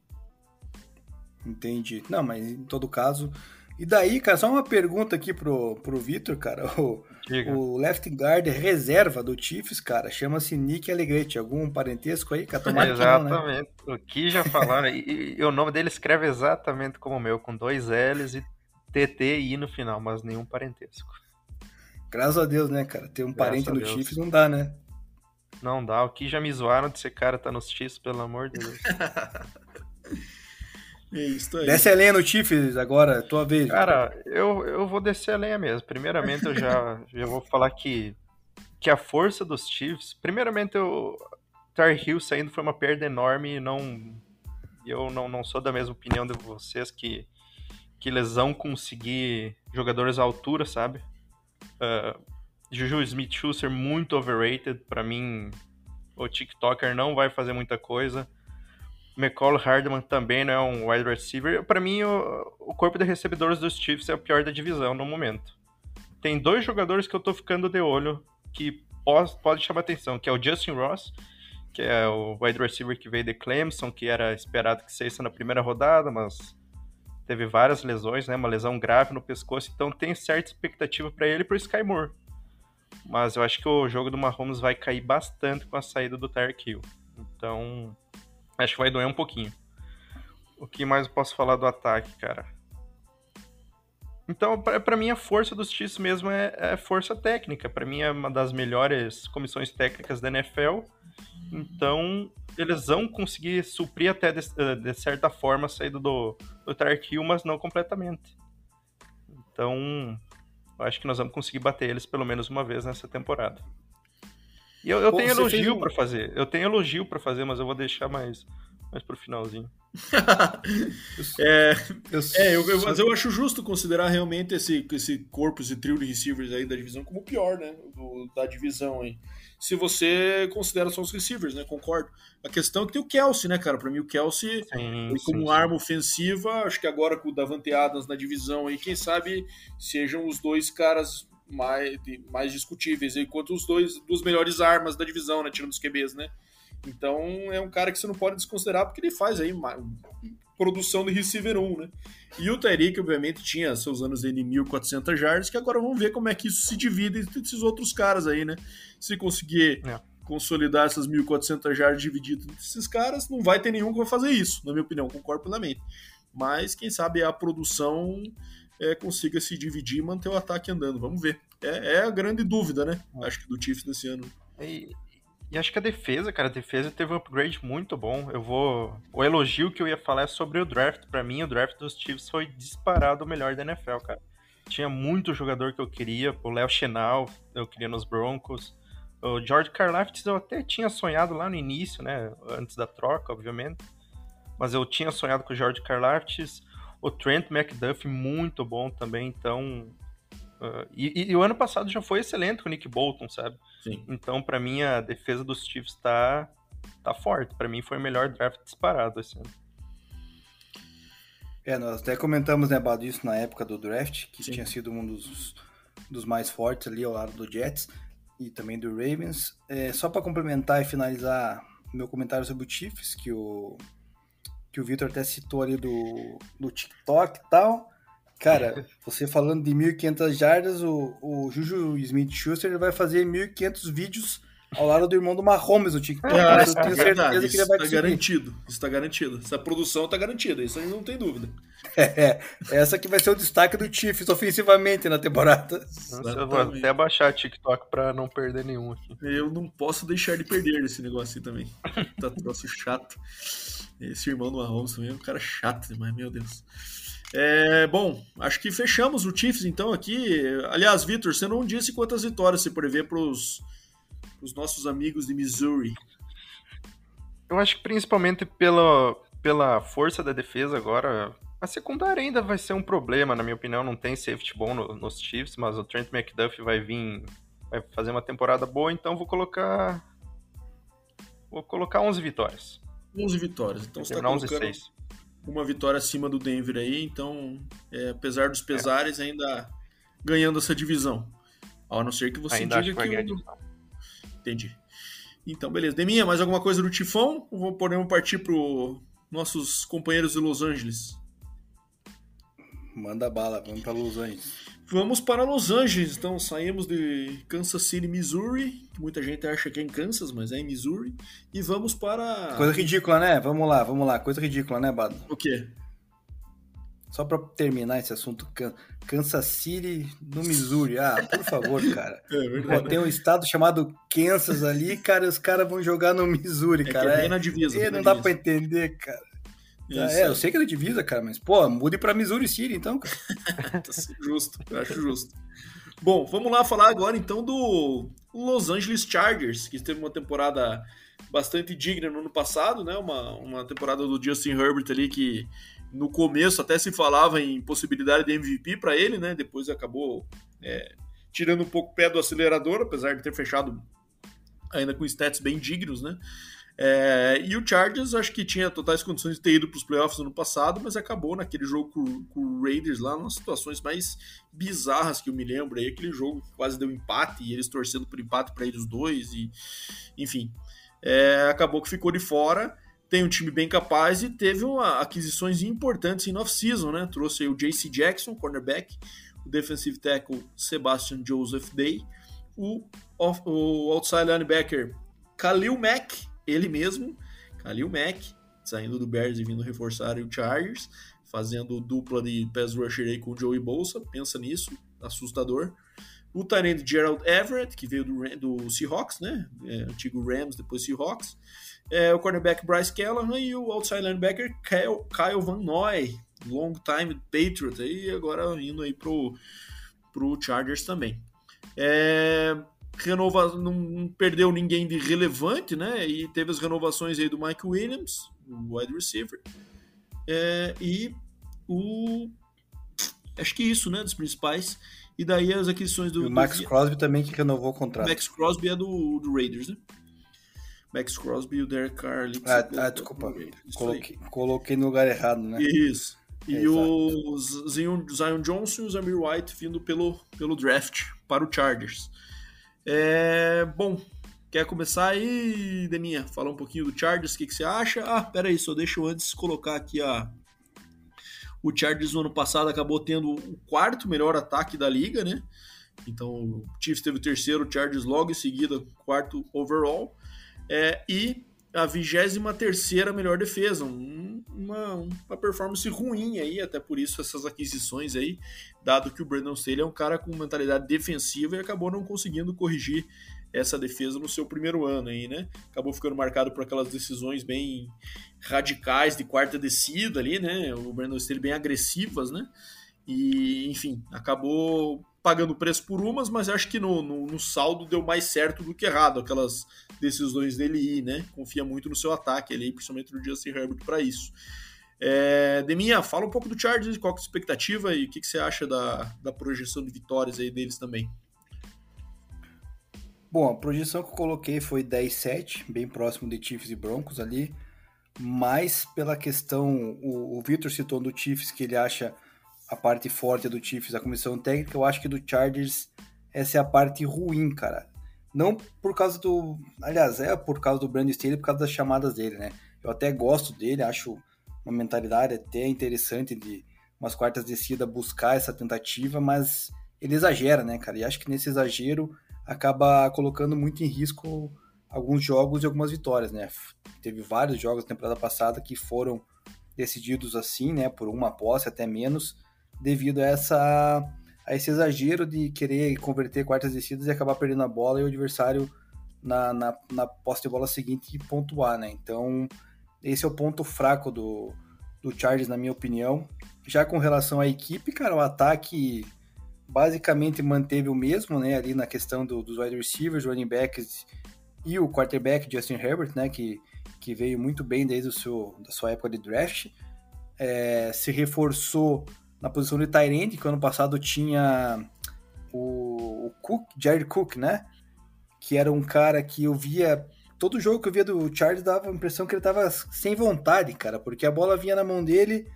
Entendi. Não, mas em todo caso. E daí, cara, só uma pergunta aqui pro, pro Vitor, cara. O, Diga. o left guard reserva do Chiefs, cara, chama-se Nick Allegretti. Algum parentesco aí? Que não, né? Exatamente. O que já falaram. e, e- e o nome dele escreve exatamente como o meu, com dois L's e TT e I no final, mas nenhum parentesco. Graças a Deus, né, cara? Ter um Graças parente no Deus. Chiefs não dá, né? Não dá. O que já me zoaram de ser cara tá nos Chiefs, pelo amor de Deus. É isso aí. Desce a lenha no Chiefs agora, tua vez. Cara, eu, eu vou descer a lenha mesmo. Primeiramente, eu já, já vou falar que, que a força dos Chiefs. Primeiramente, o Tar Hill saindo foi uma perda enorme e não. Eu não, não sou da mesma opinião de vocês que, que lesão conseguir jogadores à altura, sabe? Ah, Juju Smith Schuster muito overrated. Pra mim, o TikToker não vai fazer muita coisa. McCall Hardman também não é um wide receiver. Pra mim, o, o corpo de recebedores dos Chiefs é o pior da divisão no momento. Tem dois jogadores que eu tô ficando de olho que pode, pode chamar atenção, que é o Justin Ross, que é o wide receiver que veio de Clemson, que era esperado que saísse na primeira rodada, mas teve várias lesões, né? Uma lesão grave no pescoço, então tem certa expectativa pra ele e pro Sky Moore. Mas eu acho que o jogo do Mahomes vai cair bastante com a saída do Tyreek Hill. Então, acho que vai doer um pouquinho. O que mais eu posso falar do ataque, cara? Então, pra mim, a força dos Chiefs mesmo é, é força técnica. Pra mim, é uma das melhores comissões técnicas da NFL. Então, eles vão conseguir suprir até de, de certa forma a saída do, do Hill, mas não completamente. Então, eu acho que nós vamos conseguir bater eles pelo menos uma vez nessa temporada. E eu, eu Pô, tenho elogio um- pra fazer. Eu tenho elogio pra fazer, mas eu vou deixar mais, mais pro finalzinho. É, Eu, É, eu, eu- mas eu acho justo considerar realmente esse, esse corpo, esse trio de receivers aí da divisão como o pior, né? do- da divisão aí. Se você considera só os receivers, né? Concordo. A questão é que tem o Kelsey, né, cara? Pra mim, o Kelsey, Sim, como sim, sim. arma ofensiva, acho que agora com o Davante Adams na divisão aí, quem sabe sejam os dois caras mais, mais discutíveis, enquanto os dois dos melhores armas da divisão, né? Tirando os QBs, né? Então é um cara que você não pode desconsiderar porque ele faz aí ma- produção de receiver 1, né? E o Tyreek, obviamente, tinha seus anos aí de 1.400 jardas, que agora vamos ver como é que isso se divide entre esses outros caras aí, né? Se conseguir É. consolidar essas 1.400 jardas divididas entre esses caras, não vai ter nenhum que vai fazer isso, na minha opinião, concordo plenamente. Mas, quem sabe, a produção é, consiga se dividir e manter o ataque andando. Vamos ver. É, é a grande dúvida, né? Acho que do Chiefs nesse ano. E, e acho que a defesa, cara, a defesa teve um upgrade muito bom. Eu vou. O elogio que eu ia falar é sobre o draft. Pra mim, o draft dos Chiefs foi disparado o melhor da NFL, cara. Tinha muito jogador que eu queria. O Léo Chenal, eu queria nos Broncos. O George Karlaftis eu até tinha sonhado lá no início, né? Antes da troca, obviamente. Mas eu tinha sonhado com o George Karlaftis. O Trent McDuffie, muito bom também. Então. uh, e, e- e o ano passado já foi excelente com o Nick Bolton, sabe? Sim. Então, pra mim, a defesa dos Chiefs tá, tá forte. Pra mim, foi o melhor draft disparado esse ano. É, nós até comentamos, né, Bado, isso na época do draft, que Sim. tinha sido um dos, dos mais fortes ali ao lado do Jets e também do Ravens. É, só para complementar e finalizar meu comentário sobre o Chiefs, que o, que o Victor até citou ali do, do TikTok e tal. Cara, você falando de 1.500 jardas, o, o Juju Smith-Schuster ele vai fazer 1.500 vídeos ao lado do irmão do Mahomes no TikTok. Ah, mas isso eu tenho é verdade, certeza que ele vai tá conseguir. garantido. Isso tá garantido. Essa produção tá garantida, isso aí não tem dúvida. É, essa que vai ser o destaque do Chiefs ofensivamente na temporada. Nossa, eu vou até baixar TikTok pra não perder nenhum aqui. Eu não posso deixar de perder esse negócio aí também. Tá troço chato. Esse irmão do Mahomes também é um cara chato demais, meu Deus. É, bom, acho que fechamos o Chiefs então aqui. Aliás, Vitor, você não disse quantas vitórias você prevê para os nossos amigos de Missouri. Eu acho que principalmente pela, pela força da defesa agora, a secundária ainda vai ser um problema, na minha opinião. Não tem safety bom no, nos Chiefs, mas o Trent McDuff vai vir, vai fazer uma temporada boa, então vou colocar. Vou colocar 11 vitórias. 11 vitórias. Então você tá colocando uma vitória acima do Denver aí, então, é, apesar dos pesares, é. ainda ganhando essa divisão. A não ser que você ainda diga que. que o... Entendi. Então, beleza. Deminha, mais alguma coisa do Tifão? Ou podemos partir para nossos companheiros de Los Angeles? Manda bala, vamos para Los Angeles. Vamos para Los Angeles, então saímos de Kansas City, Missouri, que muita gente acha que é em Kansas, mas é em Missouri, e vamos para. Coisa ridícula, né? Vamos lá, vamos lá, coisa ridícula, né, Bado? O quê? Só para terminar esse assunto, Kansas City no Missouri. Ah, por favor, cara. É tem um estado chamado Kansas ali, cara, e os caras vão jogar no Missouri, é cara. É, é na divisa. É, não dá para entender, cara. Isso. É, eu sei que é divisa, cara, mas, pô, mude pra Missouri City, então, cara. tá justo, eu acho justo. Bom, vamos lá falar agora, então, do Los Angeles Chargers, que teve uma temporada bastante digna no ano passado, né? Uma, uma temporada do Justin Herbert ali que no começo até se falava em possibilidade de MVP para ele, né? Depois acabou é, tirando um pouco o pé do acelerador, apesar de ter fechado ainda com stats bem dignos, né? É, e o Chargers acho que tinha totais condições de ter ido para os playoffs no passado, mas acabou naquele jogo com, com, o Raiders lá, nas situações mais bizarras que eu me lembro. Aí, aquele jogo que quase deu empate e eles torcendo por empate para eles dois, e enfim, é, acabou que ficou de fora tem um time bem capaz e teve uma, aquisições importantes em off-season, né? Trouxe o JC Jackson, cornerback, o defensive tackle Sebastian Joseph Day, o, o outside linebacker Khalil Mack, ele mesmo, Khalil Mack, saindo do Bears e vindo reforçar o Chargers, fazendo dupla de pass rusher aí com o Joey Bolsa, pensa nisso, assustador. O Tyrande Gerald Everett, que veio do, do Seahawks, né? É, antigo Rams, depois Seahawks é, o cornerback Bryce Callahan e o outside linebacker Kyle, Van Noy, long time Patriot, aí agora indo aí pro, pro Chargers também. É, renova, não perdeu ninguém de relevante, né? E teve as renovações aí do Mike Williams, o wide receiver, é, e o acho que isso, né, dos principais. E daí as aquisições do. E o Max do... Crosby também que renovou o contrato. Max Crosby é do, do Raiders, né? Max Crosby e o Derek Carr ali. Ah, ah desculpa. Coloquei, coloquei, no lugar errado, né? Isso. E é, o Zion, Zion Johnson e o Zamir White vindo pelo, pelo draft para o Chargers. É, bom, quer começar aí, Deminha? Falar um pouquinho do Chargers, o que, que você acha? Ah, pera aí, só deixa eu antes colocar aqui a... O Chargers no ano passado acabou tendo o quarto melhor ataque da liga, né? Então o Chiefs teve o terceiro, o Chargers logo em seguida, quarto overall é, e a 23 melhor defesa, um, uma, uma performance ruim aí, até por isso essas aquisições aí, dado que o Brandon Staley é um cara com mentalidade defensiva e acabou não conseguindo corrigir essa defesa no seu primeiro ano aí, né? Acabou ficando marcado por aquelas decisões bem radicais de quarta descida ali, né? O Brandon Staley bem agressivas, né? E, enfim, acabou pagando preço por umas, mas acho que no, no, no, saldo deu mais certo do que errado, aquelas decisões dele ir, né? Confia muito no seu ataque ali, principalmente no Justin Herbert para isso. É, Deminha, fala um pouco do Chargers, qual é a expectativa e o que, que você acha da, da projeção de vitórias aí deles também? Bom, a projeção que eu coloquei foi 10-7, bem próximo de Chiefs e Broncos ali, mais pela questão, o, o Victor citou do Chiefs que ele acha a parte forte do Chiefs, a comissão técnica, eu acho que do Chargers essa é a parte ruim, cara. Não por causa do. Aliás, é por causa do Brandon Staley, por causa das chamadas dele, né? Eu até gosto dele, acho uma mentalidade até interessante de umas quartas descidas buscar essa tentativa, mas ele exagera, né, cara? E acho que nesse exagero acaba colocando muito em risco alguns jogos e algumas vitórias, né? Teve vários jogos na temporada passada que foram decididos assim, né, por uma posse até menos, devido a, essa, a esse exagero de querer converter quartas descidas e acabar perdendo a bola e o adversário na, na, na posse de bola seguinte pontuar, né? Então, esse é o ponto fraco do, do Chargers, na minha opinião. Já com relação à equipe, cara, o ataque basicamente manteve o mesmo, né? Ali na questão do, dos wide receivers, running backs e o quarterback Justin Herbert, né? Que, que veio muito bem desde o seu, da sua época de draft. É, se reforçou na posição de Tyrande, que ano passado tinha o, o Cook, Jared Cook, né? Que era um cara que eu via. Todo jogo que eu via do Charles dava a impressão que ele tava sem vontade, cara, porque a bola vinha na mão dele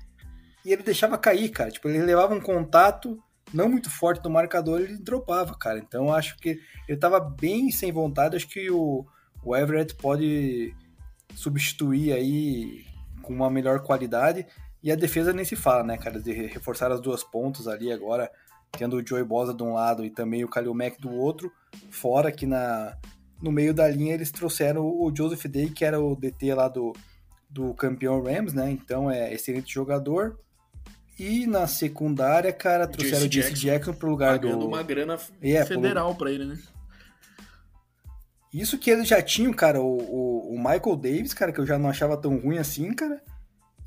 e ele deixava cair, cara. Tipo, ele levava um contato não muito forte do marcador, ele dropava, cara. Então acho que ele tava bem sem vontade. Acho que o, o Everett pode substituir aí com uma melhor qualidade. E a defesa nem se fala, né, cara? De reforçar as duas pontas ali agora, tendo o Joey Bosa de um lado e também o Kalil Mack do outro. Fora que na, no meio da linha eles trouxeram o Joseph Day, que era o DT lá do, do campeão Rams, né? Então é excelente jogador. E na secundária, cara, trouxeram o Jesse Jackson, Jackson pro lugar do. uma grana é, federal pro... pra ele, né? Isso que eles já tinham, cara, o, o, o, Michael Davis, cara, que eu já não achava tão ruim assim, cara.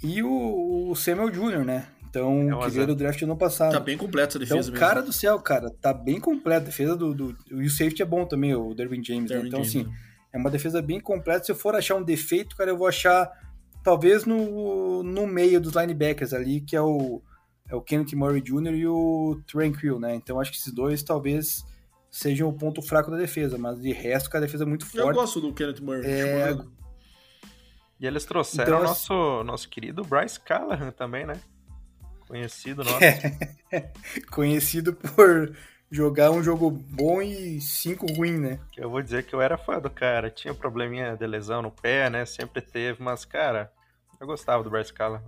E o, o Samuel Jr., né? Então, é que veio do draft no passado. Tá bem completa a defesa então, mesmo. cara do céu, cara, tá bem completa. A defesa do, do. E o safety é bom também, o Derwin James, né? Derwin né? Então, James, assim, né? é uma defesa bem completa. Se eu for achar um defeito, cara, eu vou achar talvez no, no meio dos linebackers ali, que é o, é o Kenneth Murray Jr. e o Tranquil, né? Então acho que esses dois talvez sejam o ponto fraco da defesa, mas de resto, a defesa é muito forte. Eu gosto do Kenneth Murray. É... E eles trouxeram então, nosso, nosso querido Bryce Callahan também, né? Conhecido nosso. Conhecido por jogar um jogo bom e cinco ruim, né? Eu vou dizer que eu era fã do cara. Tinha probleminha de lesão no pé, né? Sempre teve, mas, cara, eu gostava do Bryce Callahan.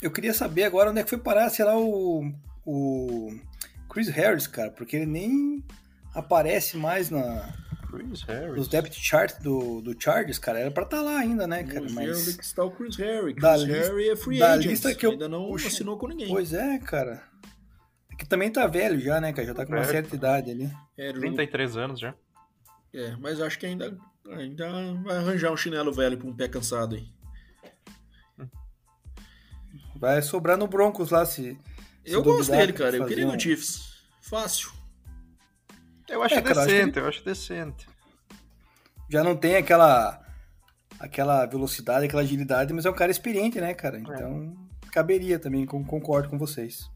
Eu queria saber agora onde é que foi parar, sei lá, o, o Chris Harris, cara, porque ele nem aparece mais na, Chris Harris. Os depth chart do, do Chargers, cara, era pra estar tá lá ainda, né, cara? Vamos mas... onde que está o Chris Harris. Chris Harris é free agent, lista que eu... ainda não Puxa, assinou com ninguém. Pois é, cara que também tá velho já, né, cara? Já tá com uma é, certa idade ali. É, 33 anos já. É, mas acho que ainda, ainda vai arranjar um chinelo velho pra um pé cansado aí. Vai sobrar no Broncos lá, se. se eu gosto dele, cara. Eu queria um... no Chiefs. Fácil. Eu acho é, cara, decente, acho que... eu acho decente. Já não tem aquela aquela velocidade, aquela agilidade, mas é um cara experiente, né, cara? É. Então, é. caberia também, concordo com vocês.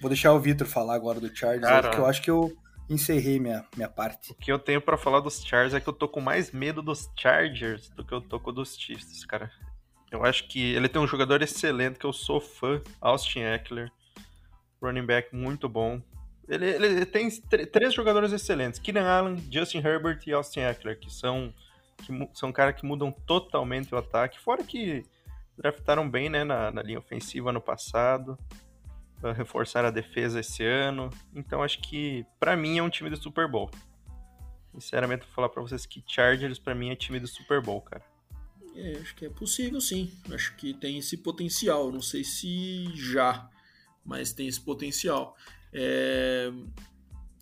Vou deixar o Vitor falar agora do Chargers, Cara, porque eu acho que eu encerrei minha, minha parte. O que eu tenho para falar dos Chargers é que eu tô com mais medo dos Chargers do que eu tô com dos Chiefs, cara. Eu acho que ele tem um jogador excelente, que eu sou fã, Austin Eckler. Running back muito bom. Ele, ele tem três jogadores excelentes: Keenan Allen, Justin Herbert e Austin Eckler, que são, que são caras que mudam totalmente o ataque. Fora que draftaram bem né, na, na linha ofensiva no passado reforçar a defesa esse ano. Então acho que para mim é um time do Super Bowl. Sinceramente, vou falar para vocês que Chargers para mim é time do Super Bowl, cara. É, acho que é possível sim. Acho que tem esse potencial. Não sei se já, mas tem esse potencial. É...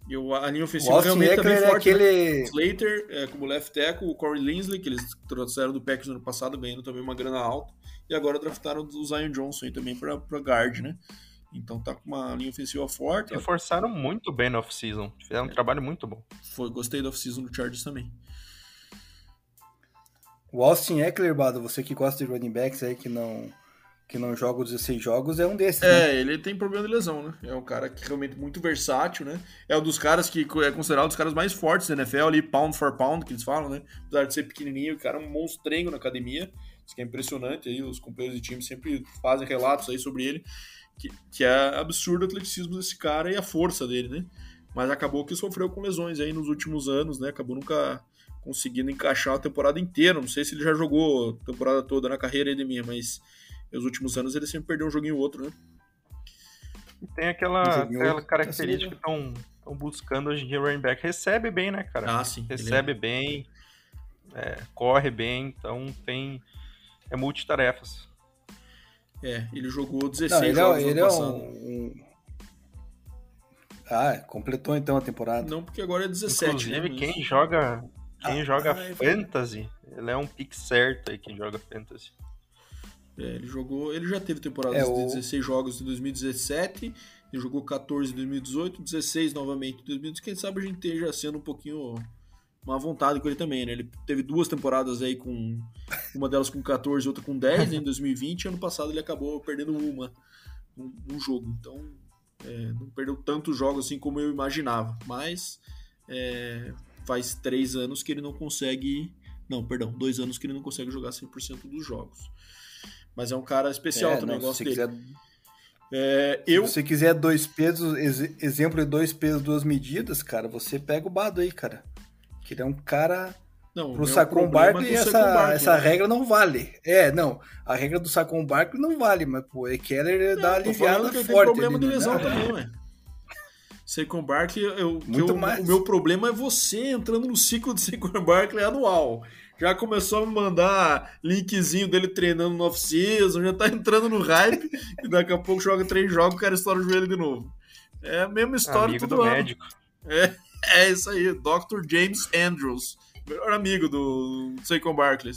Eu, a linha ofensiva realmente é bem é forte. Né? Aquele... Né? Slater, é, como left tackle, o Corey Linsley, que eles trouxeram do Packers no ano passado, ganhando também uma grana alta. E agora draftaram o Zion Johnson aí também para guard, né? Então tá com uma linha ofensiva forte. Reforçaram muito bem no off-season. Fizeram um trabalho muito bom. Foi, gostei do off-season do Chargers também. O Austin Eckler, Bado, você que gosta de running backs aí que não que não joga os 16 jogos, é um desses, É, né? ele tem problema de lesão, né? É um cara que realmente muito versátil, né? É um dos caras que é considerado um dos caras mais fortes da NFL ali, pound for pound, que eles falam, né? Apesar de ser pequenininho, o cara é um monstrengo na academia. Isso que é impressionante aí, os companheiros de time sempre fazem relatos aí sobre ele que, que é absurdo o atleticismo desse cara e a força dele, né? Mas acabou que sofreu com lesões aí nos últimos anos, né? Acabou nunca conseguindo encaixar a temporada inteira. Não sei se ele já jogou a temporada toda na carreira aí de minha, mas nos últimos anos ele sempre perdeu um joguinho ou outro, né? Tem aquela, aquela característica que estão buscando hoje em dia o running back. Recebe bem, né, cara? Ah, sim. Recebe é... bem, é, corre bem, então tem. É multitarefas. É, ele jogou 16 Não, ele é jogos é, ele é um, Ah, completou então a temporada. Não, porque agora é 17. Inclusive, né? quem joga, quem ah, joga ah, é Fantasy, ele é um pick certo aí, quem joga Fantasy. É, ele jogou. Ele já teve temporadas é, de 16 jogos em 2017, ele jogou 14 em 2018, 16 novamente em 2018. Quem sabe a gente esteja sendo um pouquinho uma vontade com ele também, né? Ele teve duas temporadas aí com uma delas com 14 outra com 10 em 2020. Ano passado ele acabou perdendo uma num, jogo. Então é, não perdeu tantos jogos assim como eu imaginava. Mas é, faz três anos que ele não consegue. Não, perdão, dois anos que ele não consegue jogar 100% dos jogos. Mas é um cara especial é, também, não, gosto dele. Quiser... É, eu... Se você quiser dois pesos, ex exemplo de dois pesos, duas medidas, cara, você pega o Bado aí, cara. Que ele é um cara. Não, pro Sacon Barkley, essa, Barkley, essa né? regra não vale. É, não. A regra do Sacon Barkley não vale, mas pô, o Keller dá aliviada forte. Tem problema de lesão né? também, ué. Saquon Barkley, eu, Muito eu, mais. o meu problema é você entrando no ciclo de Saquon Barkley anual já começou a me mandar linkzinho dele treinando no off-season, já tá entrando no hype, e daqui a pouco joga três jogos, o cara estoura o joelho de novo. É a mesma história amigo todo do ano. médico. É, é isso aí, Dr. James Andrews, melhor amigo do Saquon Barkley.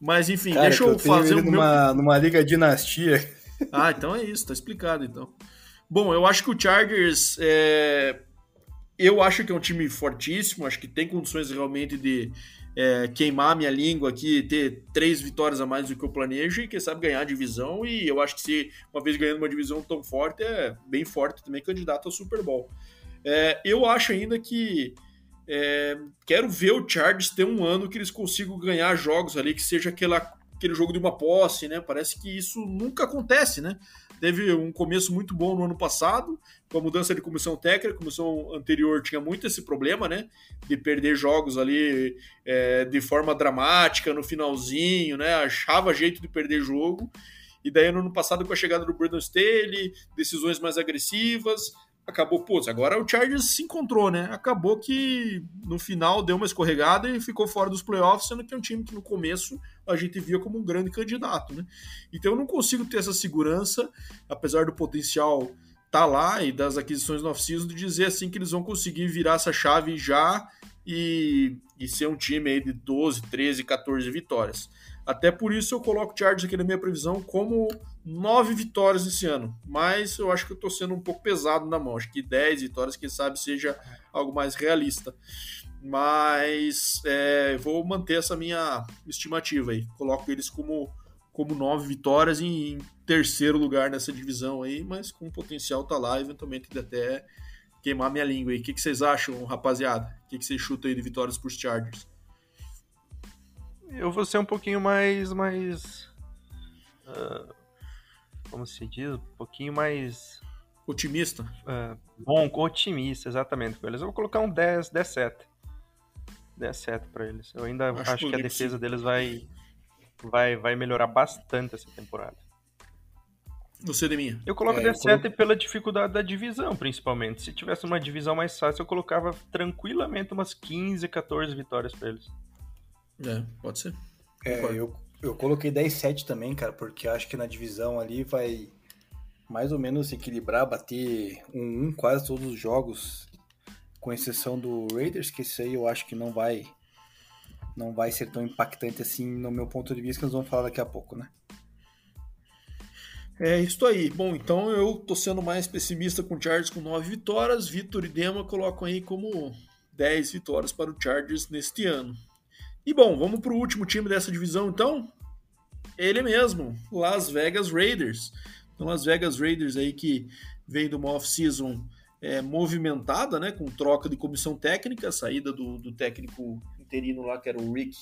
Mas enfim, cara, deixa eu, eu fazer o numa, meu... numa liga dinastia. Ah, então é isso, tá explicado então. Bom, eu acho que o Chargers é, eu acho que é um time fortíssimo, acho que tem condições realmente de é, queimar minha língua aqui, ter três vitórias a mais do que eu planejo e, quem sabe, ganhar a divisão. E eu acho que se uma vez ganhando uma divisão tão forte, é bem forte também candidato ao Super Bowl. É, eu acho ainda que é, quero ver o Chargers ter um ano que eles consigam ganhar jogos ali, que seja aquela, aquele jogo de uma posse, né? Parece que isso nunca acontece, né? teve um começo muito bom no ano passado, com a mudança de comissão técnica. A comissão anterior tinha muito esse problema, né? De perder jogos ali é, de forma dramática no finalzinho, né? Achava jeito de perder jogo. E daí, no ano passado, com a chegada do Brandon Staley, decisões mais agressivas, acabou, pô, agora o Chargers se encontrou, né? Acabou que no final deu uma escorregada e ficou fora dos playoffs, sendo que é um time que no começo a gente via como um grande candidato, né? Então eu não consigo ter essa segurança, apesar do potencial tá lá e das aquisições no off-season, de dizer assim que eles vão conseguir virar essa chave já e, e ser um time aí de 12, 13, 14 vitórias. Até por isso eu coloco o Chargers aqui na minha previsão como nove vitórias esse ano. Mas eu acho que eu estou sendo um pouco pesado na mão. Acho que 10 vitórias, quem sabe, seja algo mais realista. Mas é, vou manter essa minha estimativa aí. Coloco eles como, como nove vitórias em, terceiro lugar nessa divisão aí, mas com potencial tá lá, eventualmente de até queimar minha língua aí. O que, que vocês acham, rapaziada? O que, que vocês chutam aí de vitórias para os Chargers? eu vou ser um pouquinho mais. mais uh, como se diz? Um pouquinho mais. Otimista? Uh, bom, otimista, exatamente eles. Eu vou colocar um 10, 10 7. 10 7 para eles. Eu ainda acho, acho que a defesa deles vai, vai, vai melhorar bastante essa temporada. Você de minha. Eu coloco é, 17 colo... pela dificuldade da divisão, principalmente. Se tivesse uma divisão mais fácil, eu colocava tranquilamente umas 15, 14 vitórias para eles. É, pode ser. É, eu, eu coloquei 10-7 também, cara, porque acho que na divisão ali vai mais ou menos se equilibrar, bater um 1 quase todos os jogos, com exceção do Raiders, que esse aí eu acho que não vai não vai ser tão impactante assim no meu ponto de vista, que nós vamos falar daqui a pouco, né? É isso aí. Bom, então eu tô sendo mais pessimista com o Chargers com 9 vitórias. Vitor e Dema colocam aí como 10 vitórias para o Chargers neste ano. E bom, vamos para o último time dessa divisão então. Ele mesmo, Las Vegas Raiders. Então, Las Vegas Raiders aí que vem de uma off-season é, movimentada, né, com troca de comissão técnica, saída do, do técnico interino lá, que era o Rick.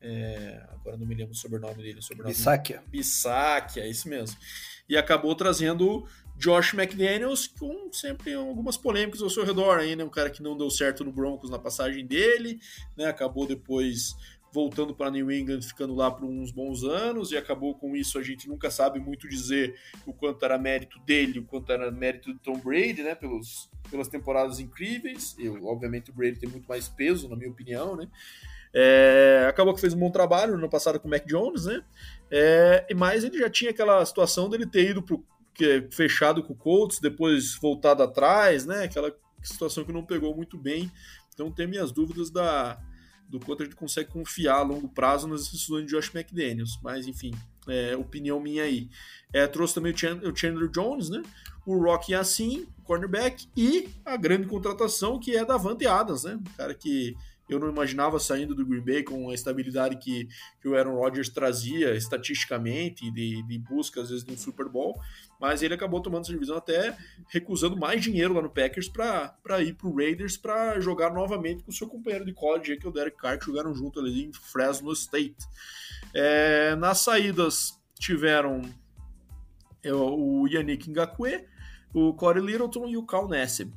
É, agora não me lembro o sobrenome dele. Sobrenome Bissakia. Bissakia, é isso mesmo. E acabou trazendo Josh McDaniels, com sempre algumas polêmicas ao seu redor aí, né? Um cara que não deu certo no Broncos na passagem dele, né? Acabou depois voltando para New England, ficando lá por uns bons anos, e acabou com isso. A gente nunca sabe muito dizer o quanto era mérito dele, o quanto era mérito do Tom Brady, né? Pelos, pelas temporadas incríveis. Eu, obviamente, o Brady tem muito mais peso, na minha opinião, né? É, acabou que fez um bom trabalho no ano passado com o Mac Jones, né? É, mas ele já tinha aquela situação dele ter ido pro que fechado com o Colts, depois voltado atrás, né? Aquela situação que não pegou muito bem. Então tem minhas dúvidas da, do quanto a gente consegue confiar a longo prazo nas decisões de Josh McDaniels. Mas enfim, é, opinião minha aí. É, trouxe também o Chandler, Jones, né? O Rocky assim, cornerback, e a grande contratação que é da Vante Adams, né? Um cara que eu não imaginava saindo do Green Bay com a estabilidade que, que o Aaron Rodgers trazia estatisticamente, de, de busca às vezes de um Super Bowl, mas ele acabou tomando essa divisão até recusando mais dinheiro lá no Packers para ir para o Raiders para jogar novamente com o seu companheiro de college, que é o Derek Carr, que jogaram junto ali em Fresno State. É, nas saídas tiveram é, o Yannick Ngakwe, o Corey Littleton e o Cal Nassib.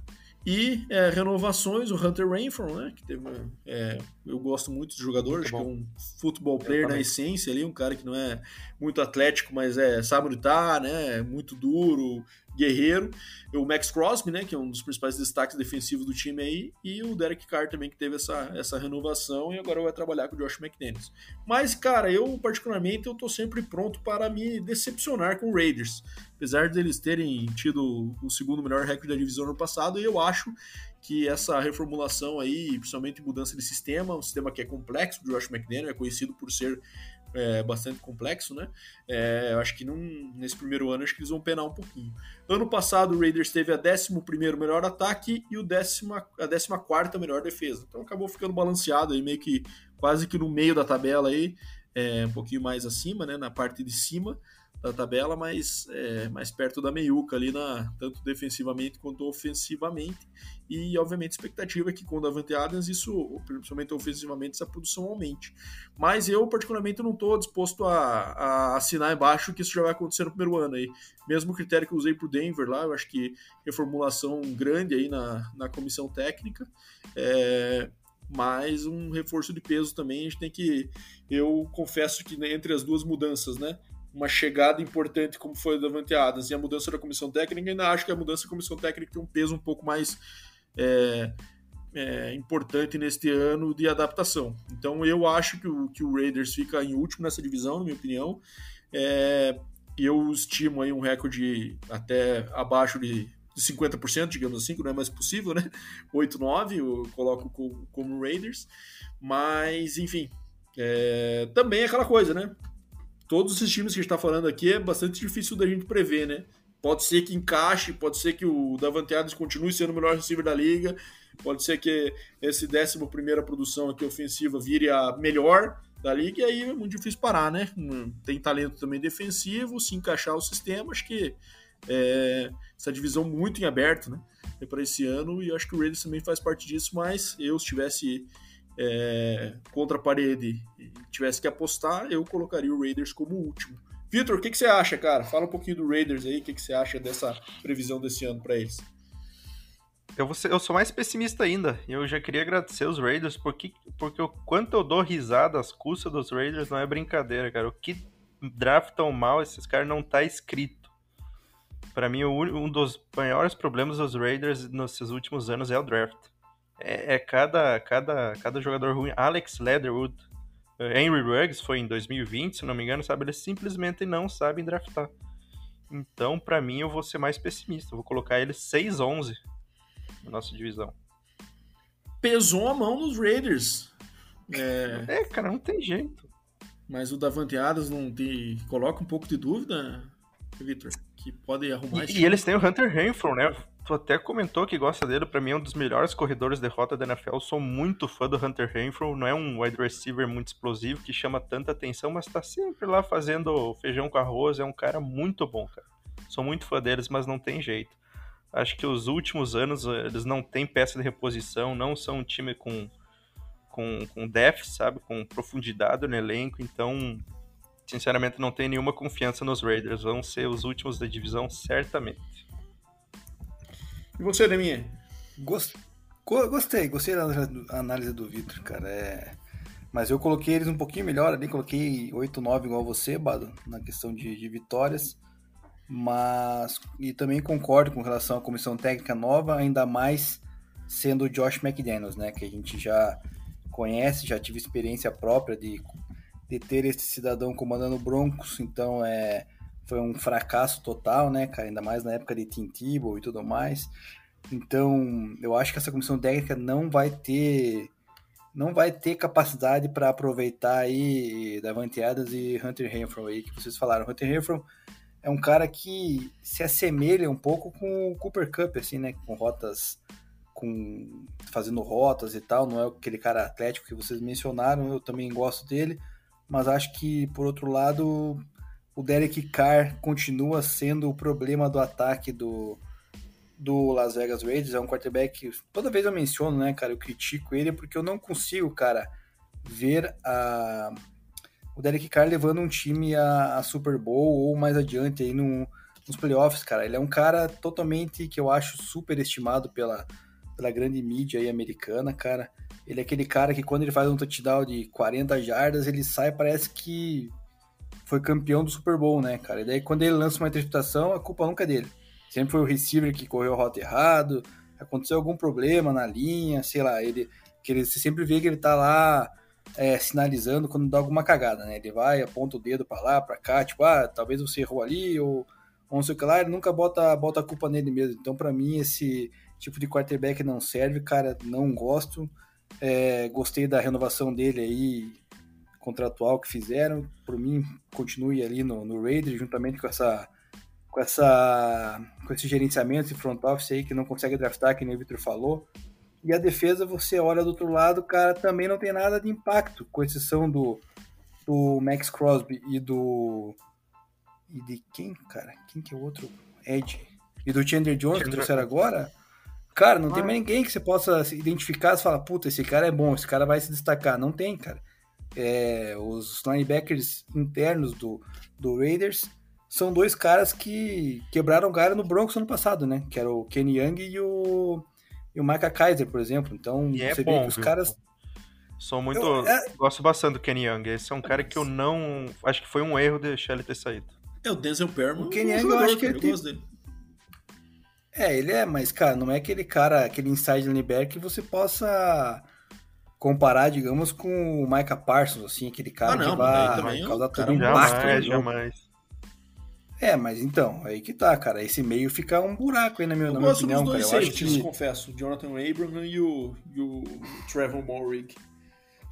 E é, renovações, o Hunter Rainford, né? Que teve, é, eu gosto muito de jogador, acho que é um futebol player na essência ali, um cara que não é muito atlético, mas é sabe lutar, né? Muito duro, guerreiro. O Max Crosby, né? Que é um dos principais destaques defensivos do time aí. E o Derek Carr também, que teve essa, essa renovação e agora vai trabalhar com o Josh McDaniels. Mas, cara, eu particularmente eu tô sempre pronto para me decepcionar com o Raiders apesar deles terem tido o segundo melhor recorde da divisão no passado, eu acho que essa reformulação aí, principalmente mudança de sistema, um sistema que é complexo, o Josh McDaniel é conhecido por ser é, bastante complexo, né? É, eu acho que num, nesse primeiro ano acho que eles vão penar um pouquinho. Ano passado o Raiders teve a 11 melhor ataque e o décima, a 14 melhor defesa. Então acabou ficando balanceado aí, meio que quase que no meio da tabela aí, é, um pouquinho mais acima, né? Na parte de cima da tabela, mas é, mais perto da meiuca ali, na, tanto defensivamente quanto ofensivamente. E, obviamente, a expectativa é que com o Davante Adams, isso, principalmente ofensivamente, essa produção aumente. Mas eu, particularmente, não estou disposto a, a, assinar embaixo que isso já vai acontecer no primeiro ano aí. Mesmo critério que eu usei para o Denver lá, eu acho que reformulação grande aí na, na comissão técnica. É, mas um reforço de peso também a gente tem que eu confesso que entre as duas mudanças né uma chegada importante como foi o Davante Adams e a mudança da comissão técnica, ainda acho que a mudança da comissão técnica tem um peso um pouco mais é, é, importante neste ano de adaptação. Então eu acho que o, que o Raiders fica em último nessa divisão, na minha opinião. É, eu estimo aí um recorde até abaixo de, de 50%, digamos assim, que não é mais possível, né? 8-9 eu coloco como, como Raiders. Mas, enfim, é, também é aquela coisa, né? Todos esses times que a gente está falando aqui é bastante difícil da gente prever, né? Pode ser que encaixe, pode ser que o Davante Adams continue sendo o melhor receiver da liga, pode ser que esse 11 primeira produção aqui ofensiva vire a melhor da liga, e aí é muito difícil parar, né? Hum, tem talento também defensivo, se encaixar o sistema, acho que é, essa divisão muito em aberto, né? É para esse ano, e acho que o Raiders também faz parte disso, mas eu, se tivesse é, contra a parede tivesse que apostar, eu colocaria o Raiders como último. Vitor, o que, que, você acha, cara? Fala um pouquinho do Raiders aí, o que, que você acha dessa previsão desse ano para eles? Eu, ser, eu, sou mais pessimista ainda. Eu já queria agradecer os Raiders, porque, porque o quanto eu dou risada às custas dos Raiders não é brincadeira, cara. O que draftam mal esses caras não tá escrito. Para mim, um dos maiores problemas dos Raiders nesses últimos anos é o draft é, é, cada, cada, cada jogador ruim. Alex Leatherwood, eh, Henry Ruggs foi em 2020, se não me engano, sabe? Eles simplesmente não sabem draftar. Então, para mim, eu vou ser mais pessimista. Eu vou colocar eles 6-11 na nossa divisão. Pesou a mão nos Raiders. É... é, cara, não tem jeito. Mas o Davante Adams não te coloca um pouco de dúvida, Victor? Que pode arrumar E, e eles têm o Hunter Renfro, né? Tu até comentou que gosta dele, para mim é um dos melhores corredores de rota da NFL. Sou muito fã do Hunter Renfro, não é um wide receiver muito explosivo que chama tanta atenção, mas tá sempre lá fazendo feijão com arroz, é um cara muito bom, cara. Sou muito fã deles, mas não tem jeito. Acho que os últimos anos eh, eles não têm peça de reposição, não são um time com com, com depth, sabe, com profundidade no elenco, então sinceramente não tenho nenhuma confiança nos Raiders, vão ser os últimos da divisão certamente. E você, Deminha? Gostei, gostei da análise do Vitor, cara. É... Mas eu coloquei eles um pouquinho melhor ali, coloquei 8-9 igual você, Bado, na questão de, de, vitórias. Mas. E também concordo com relação à comissão técnica nova, ainda mais sendo o Josh McDaniels, né? Que a gente já conhece, já tive experiência própria de, de ter esse cidadão comandando Broncos, então é foi um fracasso total, né, cara? Ainda mais na época de Tim Tebow e tudo mais. Então, eu acho que essa comissão técnica não vai ter não vai ter capacidade para aproveitar aí Davante Adams e Hunter Renfro aí que vocês falaram. Hunter Renfro é um cara que se assemelha um pouco com o Cooper Cup assim, né, com rotas com fazendo rotas e tal, não é aquele cara atlético que vocês mencionaram, eu também gosto dele, mas acho que por outro lado o Derek Carr continua sendo o problema do ataque do, do Las Vegas Raiders, é um quarterback, toda vez eu menciono, né, cara, eu critico ele porque eu não consigo, cara, ver a o Derek Carr levando um time a, a Super Bowl ou mais adiante aí no, nos playoffs, cara. Ele é um cara totalmente que eu acho super estimado pela, pela grande mídia aí americana, cara. Ele é aquele cara que quando ele faz um touchdown de 40 jardas, ele sai, parece que foi campeão do Super Bowl, né, cara? E daí quando ele lança uma interceptação, a culpa nunca é dele. Sempre foi o receiver que correu a rota errado, aconteceu algum problema na linha, sei lá, ele que ele você sempre vê que ele tá lá é, sinalizando quando dá alguma cagada, né? Ele vai, aponta o dedo para lá, para cá, tipo, ah, talvez você errou ali ou, não sei o que lá, ele nunca bota, bota a culpa nele mesmo. Então, para mim, esse tipo de quarterback não serve, cara, não gosto. É, gostei da renovação dele aí, contratual que fizeram. Por mim, continue ali no, no Raiders, juntamente com essa com essa com esse gerenciamento e front office aí que não consegue draftar, que nem o Victor falou. E a defesa, você olha do outro lado, cara, também não tem nada de impacto, com exceção do, do Max Crosby e do. E de quem, cara? Quem que é o outro? Ed. E do Chandler Jones, que trouxeram agora. Cara, não ah. tem mais ninguém que você possa identificar e falar, puta, esse cara é bom, esse cara vai se destacar. Não tem, cara. É, os linebackers internos do, do Raiders são dois caras que quebraram galho no Broncos ano passado, né? Que era o Kenny Young e o e o Micah Kaiser, por exemplo. Então, e é você é bom, vê que os viu? caras. Sou muito. Eu, é... Gosto bastante do Kenny Young. Esse é um cara que eu não. Acho que foi um erro deixar ele ter saído. É o Denzel Perman. O Kenny Young, eu acho que ele tem... É, ele é, mas, cara, não é aquele cara, aquele inside linebacker que você possa comparar, digamos, com o Micah Parsons, assim, aquele cara ah, não, que vai causar todo um impacto. Jamais, jamais. É, mas então, aí que tá, cara. Esse meio fica um buraco aí na minha, eu na minha opinião, cara. Eu acho que... confesso. O Jonathan Abraham e o, e o Trevor Morrig.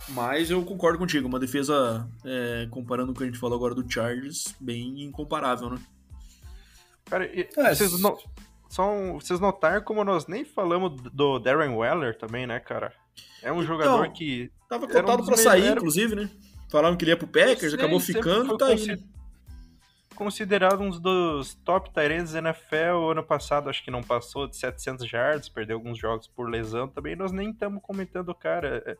Mas eu concordo contigo, uma defesa, é, comparando com o que a gente falou agora do Chargers, bem incomparável, né? Cara, e, é, vocês, no, são, vocês notaram como nós nem falamos do Darren Weller também, né, cara? É um então, jogador que. Tava cotado um pra sair, inclusive, né? Falaram que ele ia pro Packers, acabou ficando, tá aí. Né? considerado um dos top Tyrants da NFL. Ano passado, acho que não passou de 700 yards, perdeu alguns jogos por lesão também. Nós nem estamos comentando o cara. É,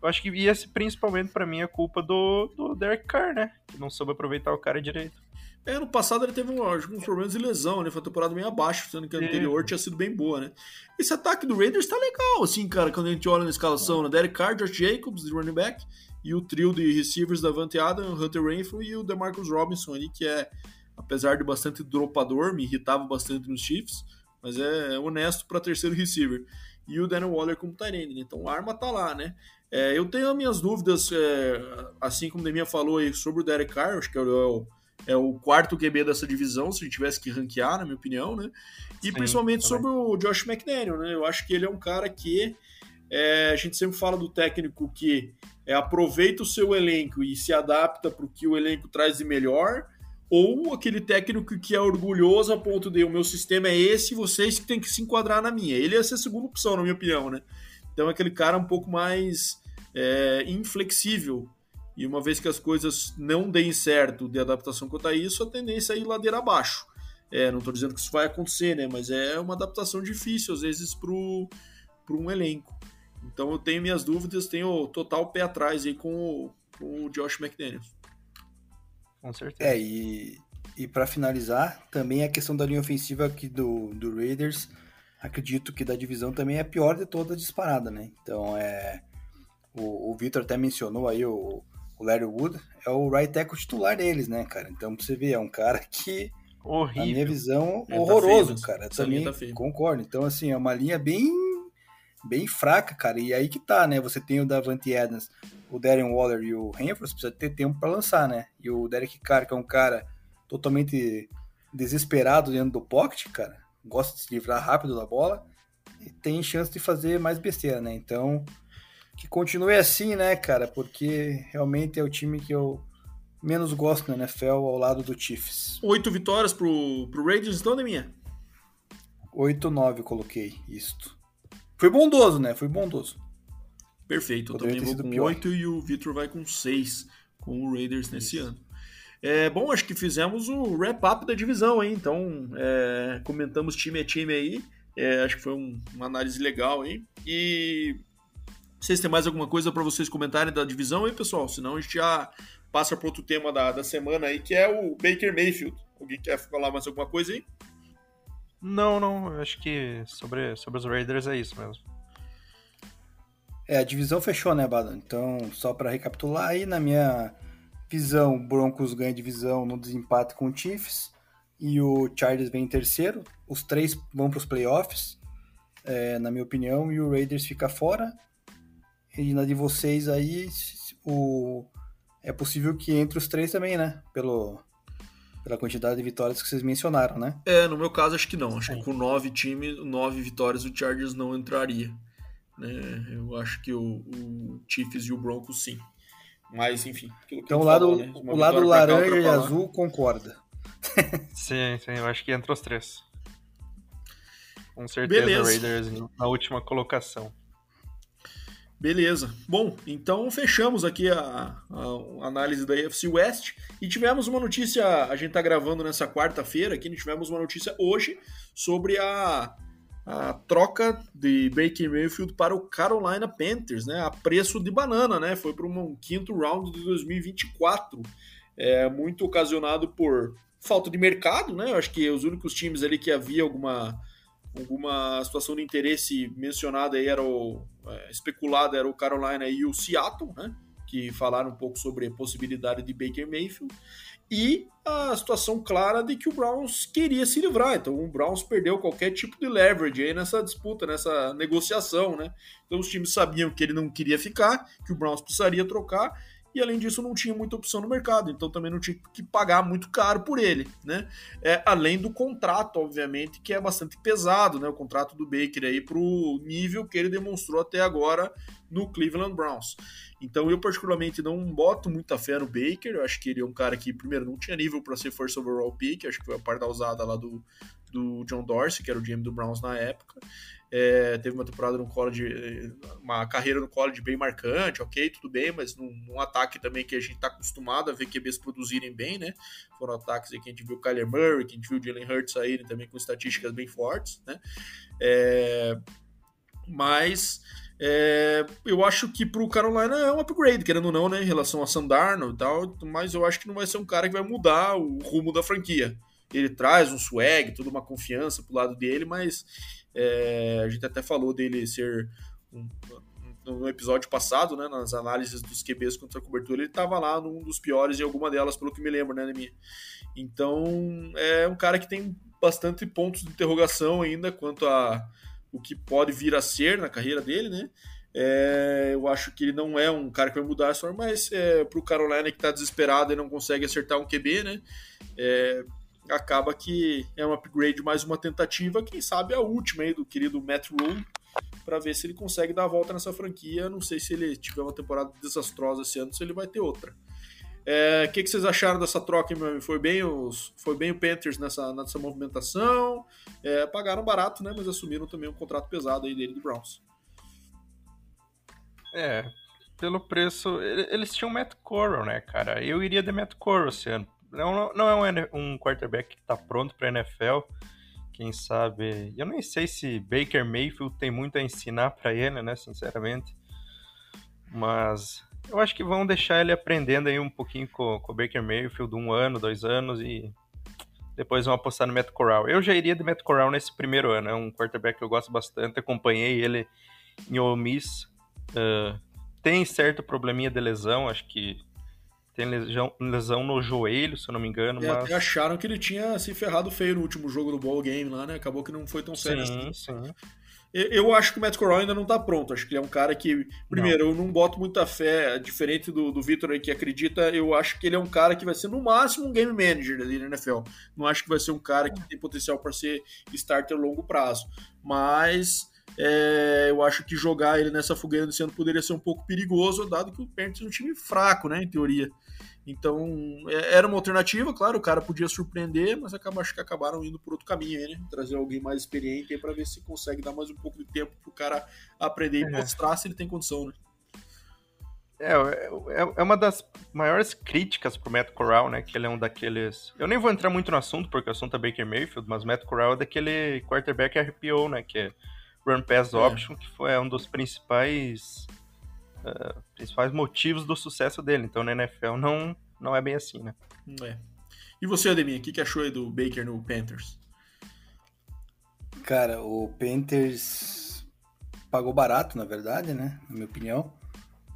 eu acho que ia principalmente para mim a culpa do, do Derek Carr, né? Que não soube aproveitar o cara direito. É, ano passado ele teve alguns problemas de lesão, né? Foi uma temporada meio abaixo, sendo que a anterior tinha sido bem boa, né? Esse ataque do Raiders tá legal, assim, cara, quando a gente olha na escalação, né? Derek Carr, Josh Jacobs, de running back, e o trio de receivers da Vante Adams, Hunter Renfrew e o DeMarcus Robinson ali, que é, apesar de bastante dropador, me irritava bastante nos Chiefs, mas é honesto para terceiro receiver. E o Daniel Waller como Tyrene, né? então a arma tá lá, né? É, eu tenho as minhas dúvidas, é, assim como o Deminha falou aí, sobre o Derek Carr, acho que é o, é o quarto QB dessa divisão, se a gente tivesse que ranquear, na minha opinião, né? E Sim, principalmente também. sobre o Josh McDaniel, né? Eu acho que ele é um cara que é, a gente sempre fala do técnico que é, aproveita o seu elenco e se adapta para o que o elenco traz de melhor, ou aquele técnico que é orgulhoso a ponto de o meu sistema é esse, vocês que tem que se enquadrar na minha. Ele é essa segunda opção, na minha opinião, né? Então é aquele cara um pouco mais é, inflexível. E uma vez que as coisas não deem certo de adaptação quanto a isso, a tendência é ir ladeira abaixo. É, não estou dizendo que isso vai acontecer, né? Mas é uma adaptação difícil, às vezes, para um elenco. Então eu tenho minhas dúvidas, tenho total pé atrás aí com o, com o Josh McDaniels. Com certeza. É, e, e para finalizar, também a questão da linha ofensiva aqui do, do Raiders, acredito que da divisão também é a pior de toda disparada, né? Então é. O, o Victor até mencionou aí o, o Larry Wood, é o right tackle titular deles, né, cara? Então pra você ver, é um cara que. Horrível. Na minha visão, é, horroroso, tá cara. Também tá concordo. Então, assim, é uma linha bem bem fraca, cara. E aí que tá, né? Você tem o Davante Adams, o Darren Waller e o você precisa ter tempo para lançar, né? E o Derek Carr, que é um cara totalmente desesperado dentro do pocket, cara, gosta de se livrar rápido da bola e tem chance de fazer mais besteira, né? Então, que continue assim, né, cara? Porque realmente é o time que eu menos gosto na NFL ao lado do Chiefs. Oito vitórias pro, pro Raiders, então, minha? Oito, nove coloquei, isto. Foi bondoso, né? Foi bondoso. Perfeito. Eu também vou com pior. 8 e o Vitor vai com 6 com o Raiders nesse Isso. ano. É, bom, acho que fizemos o wrap-up da divisão, hein? Então, é, comentamos time a time aí. É, acho que foi um, uma análise legal aí. E vocês têm mais alguma coisa para vocês comentarem da divisão aí, pessoal? Senão a gente já passa para outro tema da, da semana aí, que é o Baker Mayfield. Alguém quer falar mais alguma coisa aí? Não, não. Acho que sobre, sobre os Raiders é isso mesmo. É, a divisão fechou, né, Bada? Então, só para recapitular aí, na minha visão, o Broncos ganha divisão no desempate com o Chiefs e o Chargers vem em terceiro. Os três vão para os playoffs, é, na minha opinião, e o Raiders fica fora. E na de vocês aí, o... é possível que entre os três também, né? Pelo, pela quantidade de vitórias que vocês mencionaram, né? É, no meu caso acho que não. Acho é. que com nove times, nove vitórias o Chargers não entraria. Né? Eu acho que o, o Chiefs e o Broncos sim. Mas enfim. Então o lado, falou, né? o lado laranja e azul concorda. sim, sim, eu acho que entra os três. Com certeza Beleza. Raiders na última colocação. Beleza. Bom, então fechamos aqui a, a, análise da AFC West e tivemos uma notícia, a gente tá gravando nessa quarta-feira aqui, tivemos uma notícia hoje sobre a, a troca de Baker Mayfield para o Carolina Panthers, né, a preço de banana, né, foi para um quinto round de 2024, é, muito ocasionado por falta de mercado, né, eu acho que os únicos times ali que havia alguma alguma situação de interesse mencionada aí era o é, especulada era o Carolina e o Seattle, né? Que falaram um pouco sobre a possibilidade de Baker Mayfield e a situação clara de que o Browns queria se livrar. Então o Browns perdeu qualquer tipo de leverage aí nessa disputa, nessa negociação, né? Então os times sabiam que ele não queria ficar, que o Browns precisaria trocar e além disso não tinha muita opção no mercado, então também não tinha que pagar muito caro por ele, né? É, além do contrato, obviamente, que é bastante pesado, né? O contrato do Baker aí para o nível que ele demonstrou até agora no Cleveland Browns. Então eu particularmente não boto muita fé no Baker, eu acho que ele é um cara que primeiro não tinha nível para ser first overall pick, acho que foi a parte da usada lá do, do John Dorsey, que era o GM do Browns na época. É, teve uma temporada no college, uma carreira no college bem marcante, ok, tudo bem, mas num, num ataque também que a gente está acostumado a ver QBs produzirem bem, né? Foram ataques que a gente viu o Kyler Murray, que a gente viu o Jalen Hurts saírem também com estatísticas bem fortes, né? É, mas é, eu acho que pro Carolina é um upgrade, querendo ou não, né? Em relação a Sandarno e tal, mas eu acho que não vai ser um cara que vai mudar o rumo da franquia. Ele traz um swag, toda uma confiança pro lado dele, mas é, a gente até falou dele ser um, no episódio passado, né, nas análises dos QBs contra a cobertura, ele estava lá num dos piores em alguma delas, pelo que me lembro, né, minha. Então, é um cara que tem bastante pontos de interrogação ainda quanto a o que pode vir a ser na carreira dele, né? É, eu acho que ele não é um cara que vai mudar a história, mas é, para o Carolina que está desesperado e não consegue acertar um QB, né? É, acaba que é um upgrade, mais uma tentativa, quem sabe a última aí do querido Matt Rule, para ver se ele consegue dar a volta nessa franquia. Não sei se ele tiver uma temporada desastrosa esse ano, se ele vai ter outra. O é, que, que, vocês acharam dessa troca, meu amigo? Foi bem, os, foi bem o Panthers nessa, nessa movimentação. É, pagaram barato, né? Mas assumiram também um contrato pesado aí dele do Browns. É, pelo preço. Eles tinham Matt Corral, né, cara? Eu iria de Matt Corral esse ano não, não é um, um quarterback que está pronto para NFL. Quem sabe. Eu nem sei se Baker Mayfield tem muito a ensinar para ele, né? Sinceramente. Mas eu acho que vão deixar ele aprendendo aí um pouquinho com, com o Baker Mayfield, um ano, dois anos, e depois vão apostar no Matt Corral. Eu já iria de Matt Corral nesse primeiro ano, é um quarterback que eu gosto bastante, acompanhei ele em Ole Miss. Uh, tem certo probleminha de lesão, acho que tem lesão, lesão no joelho, se eu não me engano. É, mas... Até acharam que ele tinha se ferrado feio no último jogo do ball game lá, né? Acabou que não foi tão sério sim, assim. Sim. Eu acho que o Matt Corral ainda não tá pronto. Acho que ele é um cara que, primeiro, não. eu não boto muita fé, diferente do, do Victor aí que acredita, eu acho que ele é um cara que vai ser no máximo um game manager ali na NFL. Não acho que vai ser um cara que tem potencial para ser starter a longo prazo. Mas É, eu acho que jogar ele nessa fogueira desse ano poderia ser um pouco perigoso, dado que o Panthers é um time fraco, né, em teoria. Então, é, era uma alternativa, claro, o cara podia surpreender, mas acaba, acho que acabaram indo por outro caminho aí, né? Trazer alguém mais experiente para ver se consegue dar mais um pouco de tempo pro cara aprender e é. mostrar se ele tem condição, né? É, é, é uma das maiores críticas pro Matt Corral, né? Que ele é um daqueles. Eu nem vou entrar muito no assunto, porque o assunto é Baker Mayfield, mas Matt Corral é daquele quarterback RPO, né? Que é Run Pass é. Option, que foi um dos principais. Uh, principais motivos do sucesso dele. Então na NFL não, não é bem assim, né? É. E você, Ademir, o que, que achou aí do Baker no Panthers? Cara, o Panthers pagou barato, na verdade, né? Na minha opinião.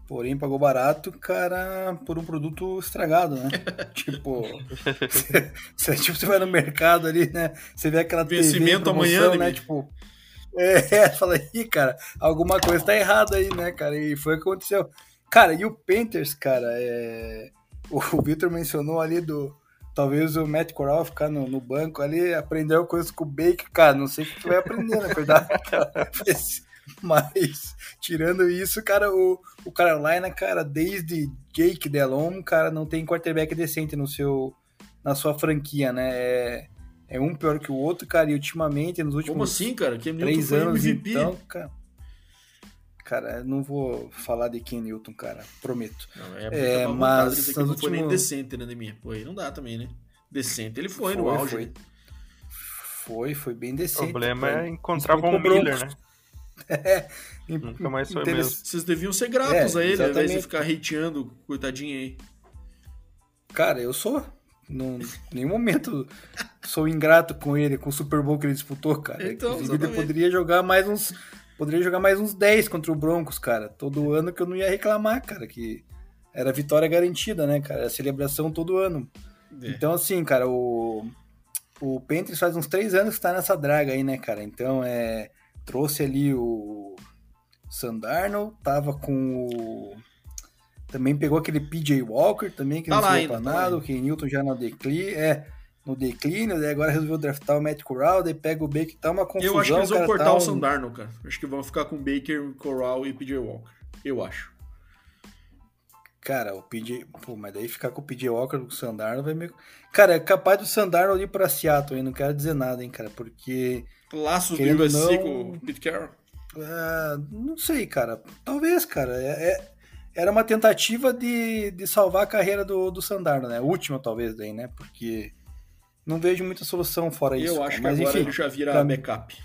Porém, pagou barato, cara, por um produto estragado, né? tipo, você, tipo, você vai no mercado ali, né? Você vê aquela Vencimento amanhã, né? Tipo, é, fala aí, cara, alguma coisa tá errada aí, né, cara? E foi o que aconteceu. Cara, e o Panthers, cara, é... o Victor mencionou ali do. Talvez o Matt Corral ficar no, no banco ali, aprendeu coisas com o Baker, cara. Não sei o que tu vai aprender, na verdade. Mas, tirando isso, cara, o, o Carolina, cara, desde Jake Delhomme, cara, não tem quarterback decente no seu, na sua franquia, né? É, é um pior que o outro, cara, e ultimamente, nos últimos Como assim, cara? Cam três anos, MVP. então, cara... Cara, não vou falar de Ken Newton, cara, prometo. Não, é, é mas não últimos... foi nem decente, né, minha? Pô, aí não dá também, né? Decente, ele foi, foi no auge. Foi. foi, foi bem decente. O problema é encontrar Von Miller, né? É, Nunca mais foi mesmo. Vocês deviam ser gratos é, a ele, exatamente. ao invés de ficar hateando, coitadinho aí. Cara, eu sou. Em nenhum momento sou ingrato com ele, com o Super Bowl que ele disputou, cara. Então, ele poderia jogar mais uns. Poderia jogar mais uns 10 contra o Broncos, cara. Todo ano que eu não ia reclamar, cara. Que era vitória garantida, né, cara? A celebração todo ano. É. Então, assim, cara, o. O Panthers faz uns três anos que tá nessa draga aí, né, cara? Então é trouxe ali o Sandarno, tava com o. Também pegou aquele PJ Walker também, que tá não foi planado, tá que Newton já no declínio. É, no declínio, daí agora resolveu draftar o Matt Corral, daí pega o Baker, tá uma confusão. Eu acho que eles vão cortar tá o Sandarno, cara. Acho que vão ficar com Baker, Corral e PJ Walker. Eu acho. Cara, o PJ. Pô, mas daí ficar com o PJ Walker com o Sandarno vai meio. Cara, é capaz do Sandarno ir pra Seattle, hein? Não quero dizer nada, hein, cara, porque. Laços do USC não, com o Pete Carroll? É, não sei, cara. Talvez, cara. É, é, era uma tentativa de, de salvar a carreira do, do Sandarno, né? Última, talvez, daí, né? Porque não vejo muita solução fora Eu isso. Eu acho que Mas, agora enfim, ele já vira pra... backup.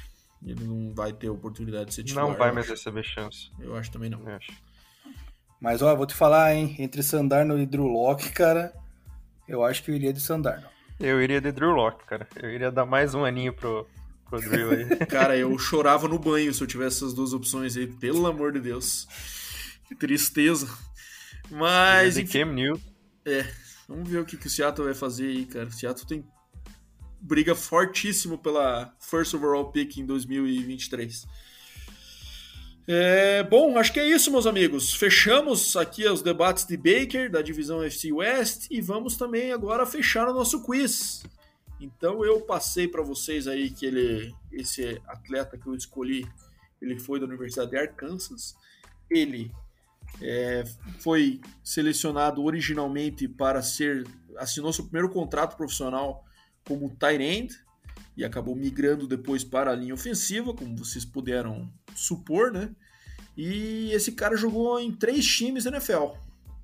Ele não vai ter oportunidade de ser titular. Não vai mais receber chance. Eu acho também não. Eu acho. Mas, ó, vou te falar, hein? Entre Sandarno e Drew Locke, cara, eu acho que eu iria de Sandarno. Eu iria de Drew Locke, cara. Eu iria dar mais um aninho pro, pro Drew aí. cara, eu chorava no banho se eu tivesse essas duas opções aí, pelo amor de Deus. Que tristeza. Mas. De Cam Newton. É, vamos ver o que, que o Seattle vai fazer aí, cara. O Seattle tem briga fortíssimo pela first overall pick em 2023. É, bom, acho que é isso, meus amigos. Fechamos aqui os debates de Baker, da divisão FC West, e vamos também agora fechar o nosso quiz. Então eu passei para vocês aí que ele, esse atleta que eu escolhi, ele foi da Universidade de Arkansas. Ele é, foi selecionado originalmente para ser, assinou seu primeiro contrato profissional como tight end e acabou migrando depois para a linha ofensiva, como vocês puderam supor, né? E esse cara jogou em três times NFL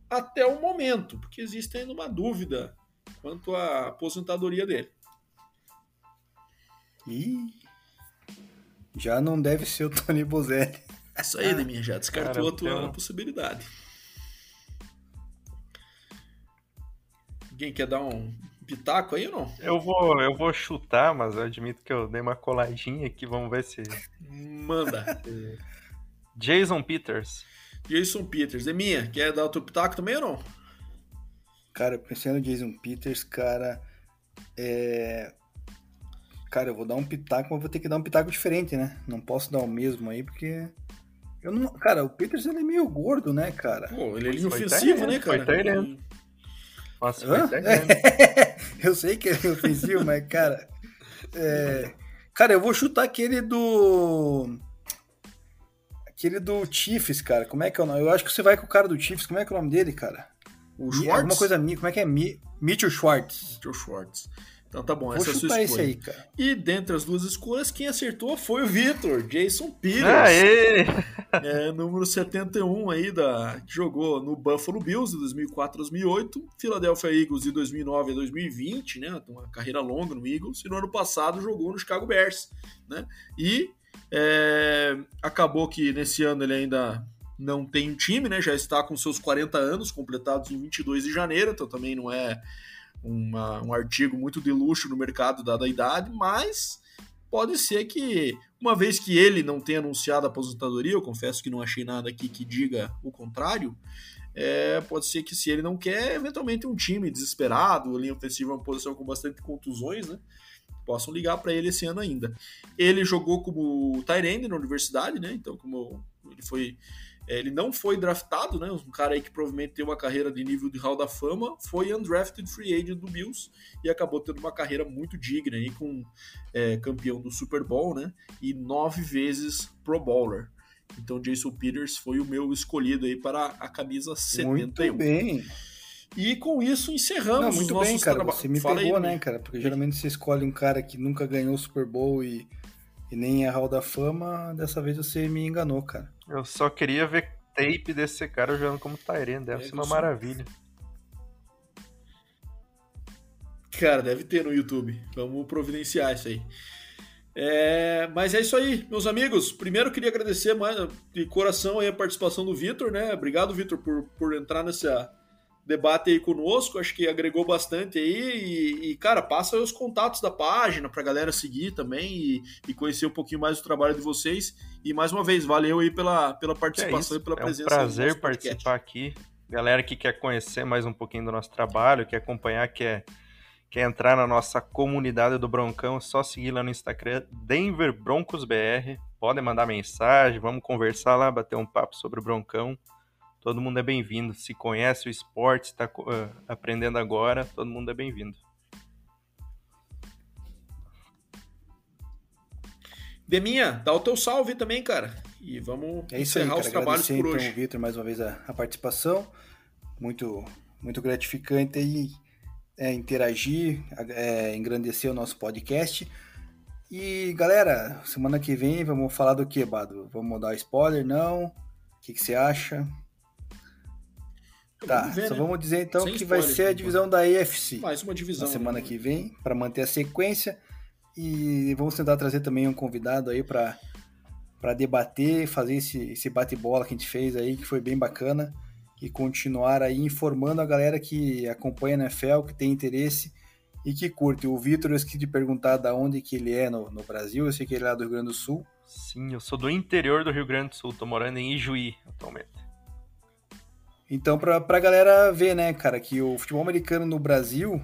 até o momento, porque existe ainda uma dúvida quanto à aposentadoria dele. E já não deve ser o Tony Bozelli. Isso aí, Deminha, já descartou a tua possibilidade. Alguém quer dar um pitaco aí ou não? Eu vou, eu vou chutar, mas eu admito que eu dei uma coladinha aqui, vamos ver se. Manda. Jason Peters. Jason Peters. É minha. Quer dar o teu pitaco também ou não? Cara, pensando no Jason Peters, cara. É. Cara, eu vou dar um pitaco, mas vou ter que dar um pitaco diferente, né? Não posso dar o mesmo aí, porque. Eu não... Cara, o Peters ele é meio gordo, né, cara? Pô, ele é inofensivo, né, cara? Foi. Nossa, foi Eu sei que ele é ofensivo, mas, cara. É... Cara, eu vou chutar aquele do. Aquele do Chiefs, cara. Como é que é o nome? Eu acho que você vai com o cara do Chiefs. Como é que é o nome dele, cara? O Schwartz? Alguma coisa. Como é que é? Mi, Mitchell Schwartz. Mitchell Schwartz. Então tá bom, Vou essa é a sua escolha. esse aí, cara. E dentre as duas escolhas, quem acertou foi o Vitor, Jason Peters. Aê! É, número 71 aí, da, que jogou no Buffalo Bills de 2004 a 2008, Philadelphia Eagles de 2009 a 2020, né? Uma carreira longa no Eagles, e no ano passado jogou no Chicago Bears, né? E é, acabou que nesse ano ele ainda não tem um time, né? Já está com seus 40 anos, completados em 22 de janeiro, então também não é uma, um artigo muito de luxo no mercado dada a idade, mas pode ser que, uma vez que ele não tenha anunciado a aposentadoria, eu confesso que não achei nada aqui que diga o contrário, é, pode ser que se ele não quer, eventualmente um time desesperado, linha ofensiva é uma posição com bastante contusões, né? Possam ligar para ele esse ano ainda. Ele jogou como Tyrande na universidade, né? Então, como ele foi ele não foi draftado, né? Um cara aí que provavelmente tem uma carreira de nível de Hall da Fama, foi undrafted free agent do Bills e acabou tendo uma carreira muito digna aí com é, campeão do Super Bowl, né? E nove vezes Pro Bowler. Então Jason Peters foi o meu escolhido aí para a camisa 71. Muito bem. E com isso encerramos Não, muito bem, cara. traba- Você me Fala aí, pegou, né, Domingo. cara? Porque geralmente você escolhe um cara que nunca ganhou o Super Bowl e, e nem é Hall da Fama. Dessa vez você me enganou, cara. Eu só queria ver tape desse cara jogando como Tyrene, deve É, ser uma maravilha. Cara, deve ter no YouTube. Vamos providenciar isso aí. É, mas é isso aí, meus amigos. Primeiro queria agradecer mais de coração a participação do Vitor, né? Obrigado, Vitor, por, por entrar nesse debate aí conosco. Acho que agregou bastante aí. E, e, cara, passa os contatos da página pra galera seguir também e, e conhecer um pouquinho mais do trabalho de vocês. E mais uma vez, valeu aí pela, pela é participação isso, e pela é um presença. prazer no nosso podcast. participar aqui. Galera que quer conhecer mais um pouquinho do nosso trabalho, quer acompanhar, quer, quer entrar na nossa comunidade do Broncão, é só seguir lá no Instagram, Denver Broncos BR. Podem mandar mensagem, vamos conversar lá, bater um papo sobre o Broncão. Todo mundo é bem-vindo. Se conhece o esporte, está aprendendo agora, todo mundo é bem-vindo. Deminha, dá o teu salve também, cara. E vamos É isso aí, encerrar cara. os trabalhos Agradecer por então, hoje. Vitor, mais uma vez a, a participação. Muito, muito gratificante aí é, interagir, é, engrandecer o nosso podcast. E galera, semana que vem vamos falar do que, Bado? Vamos dar spoiler? Não? O que, que você acha? Tá, Vamos ver, só né? vamos dizer então Sem que vai ser a divisão da AFC Mais uma divisão. na semana né? que vem para manter a sequência e vamos tentar trazer também um convidado aí para para debater, fazer esse, esse bate-bola que a gente fez aí que foi bem bacana e continuar aí informando a galera que acompanha a NFL, que tem interesse e que curte. O Vitor, eu esqueci de perguntar da onde que ele é no, no Brasil, eu sei que ele é lá do Rio Grande do Sul. Sim, eu sou do interior do Rio Grande do Sul, tô morando em Ijuí atualmente. Então, pra, pra galera ver, né, cara, que o futebol americano no Brasil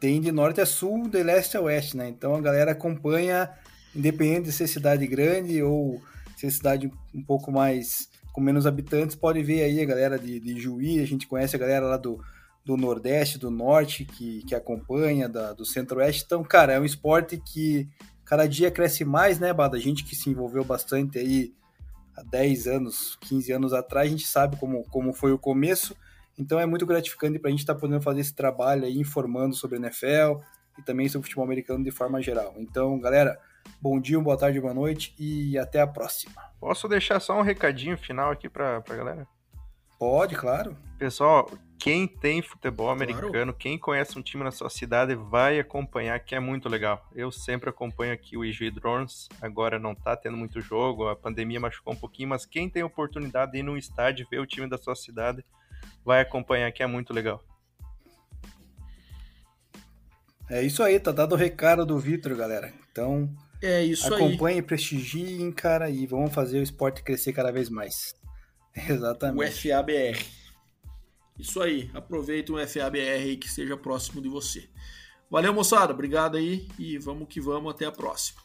tem de norte a sul, de leste a oeste, né? Então a galera acompanha, independente de ser cidade grande ou ser cidade um pouco mais com menos habitantes, pode ver aí a galera de, de Juí, a gente conhece a galera lá do, do Nordeste, do Norte, que, que acompanha, da, do Centro-Oeste. Então, cara, é um esporte que cada dia cresce mais, né, Bada? A gente que se envolveu bastante aí há 10 anos, 15 anos atrás, a gente sabe como, como foi o começo. Então é muito gratificante para a gente estar tá podendo fazer esse trabalho aí, informando sobre a NFL e também sobre o futebol americano de forma geral. Então, galera, bom dia, boa tarde, boa noite e até a próxima. Posso deixar só um recadinho final aqui pra, pra galera? Pode, claro. Pessoal, quem tem futebol Claro. americano, quem conhece um time na sua cidade, vai acompanhar, que é muito legal. Eu sempre acompanho aqui o Ijuí Drones, agora não tá tendo muito jogo, a pandemia machucou um pouquinho, mas quem tem oportunidade de ir num estádio ver o time da sua cidade, vai acompanhar, que é muito legal. É isso aí, tá dado o recado do Vitor, galera. Então, É isso aí. acompanhem, prestigiem, cara, e vamos fazer o esporte crescer cada vez mais. O Exatamente. FABR. Isso aí. Aproveita um FABR que esteja próximo de você. Valeu, moçada. Obrigado aí e vamos que vamos. Até a próxima.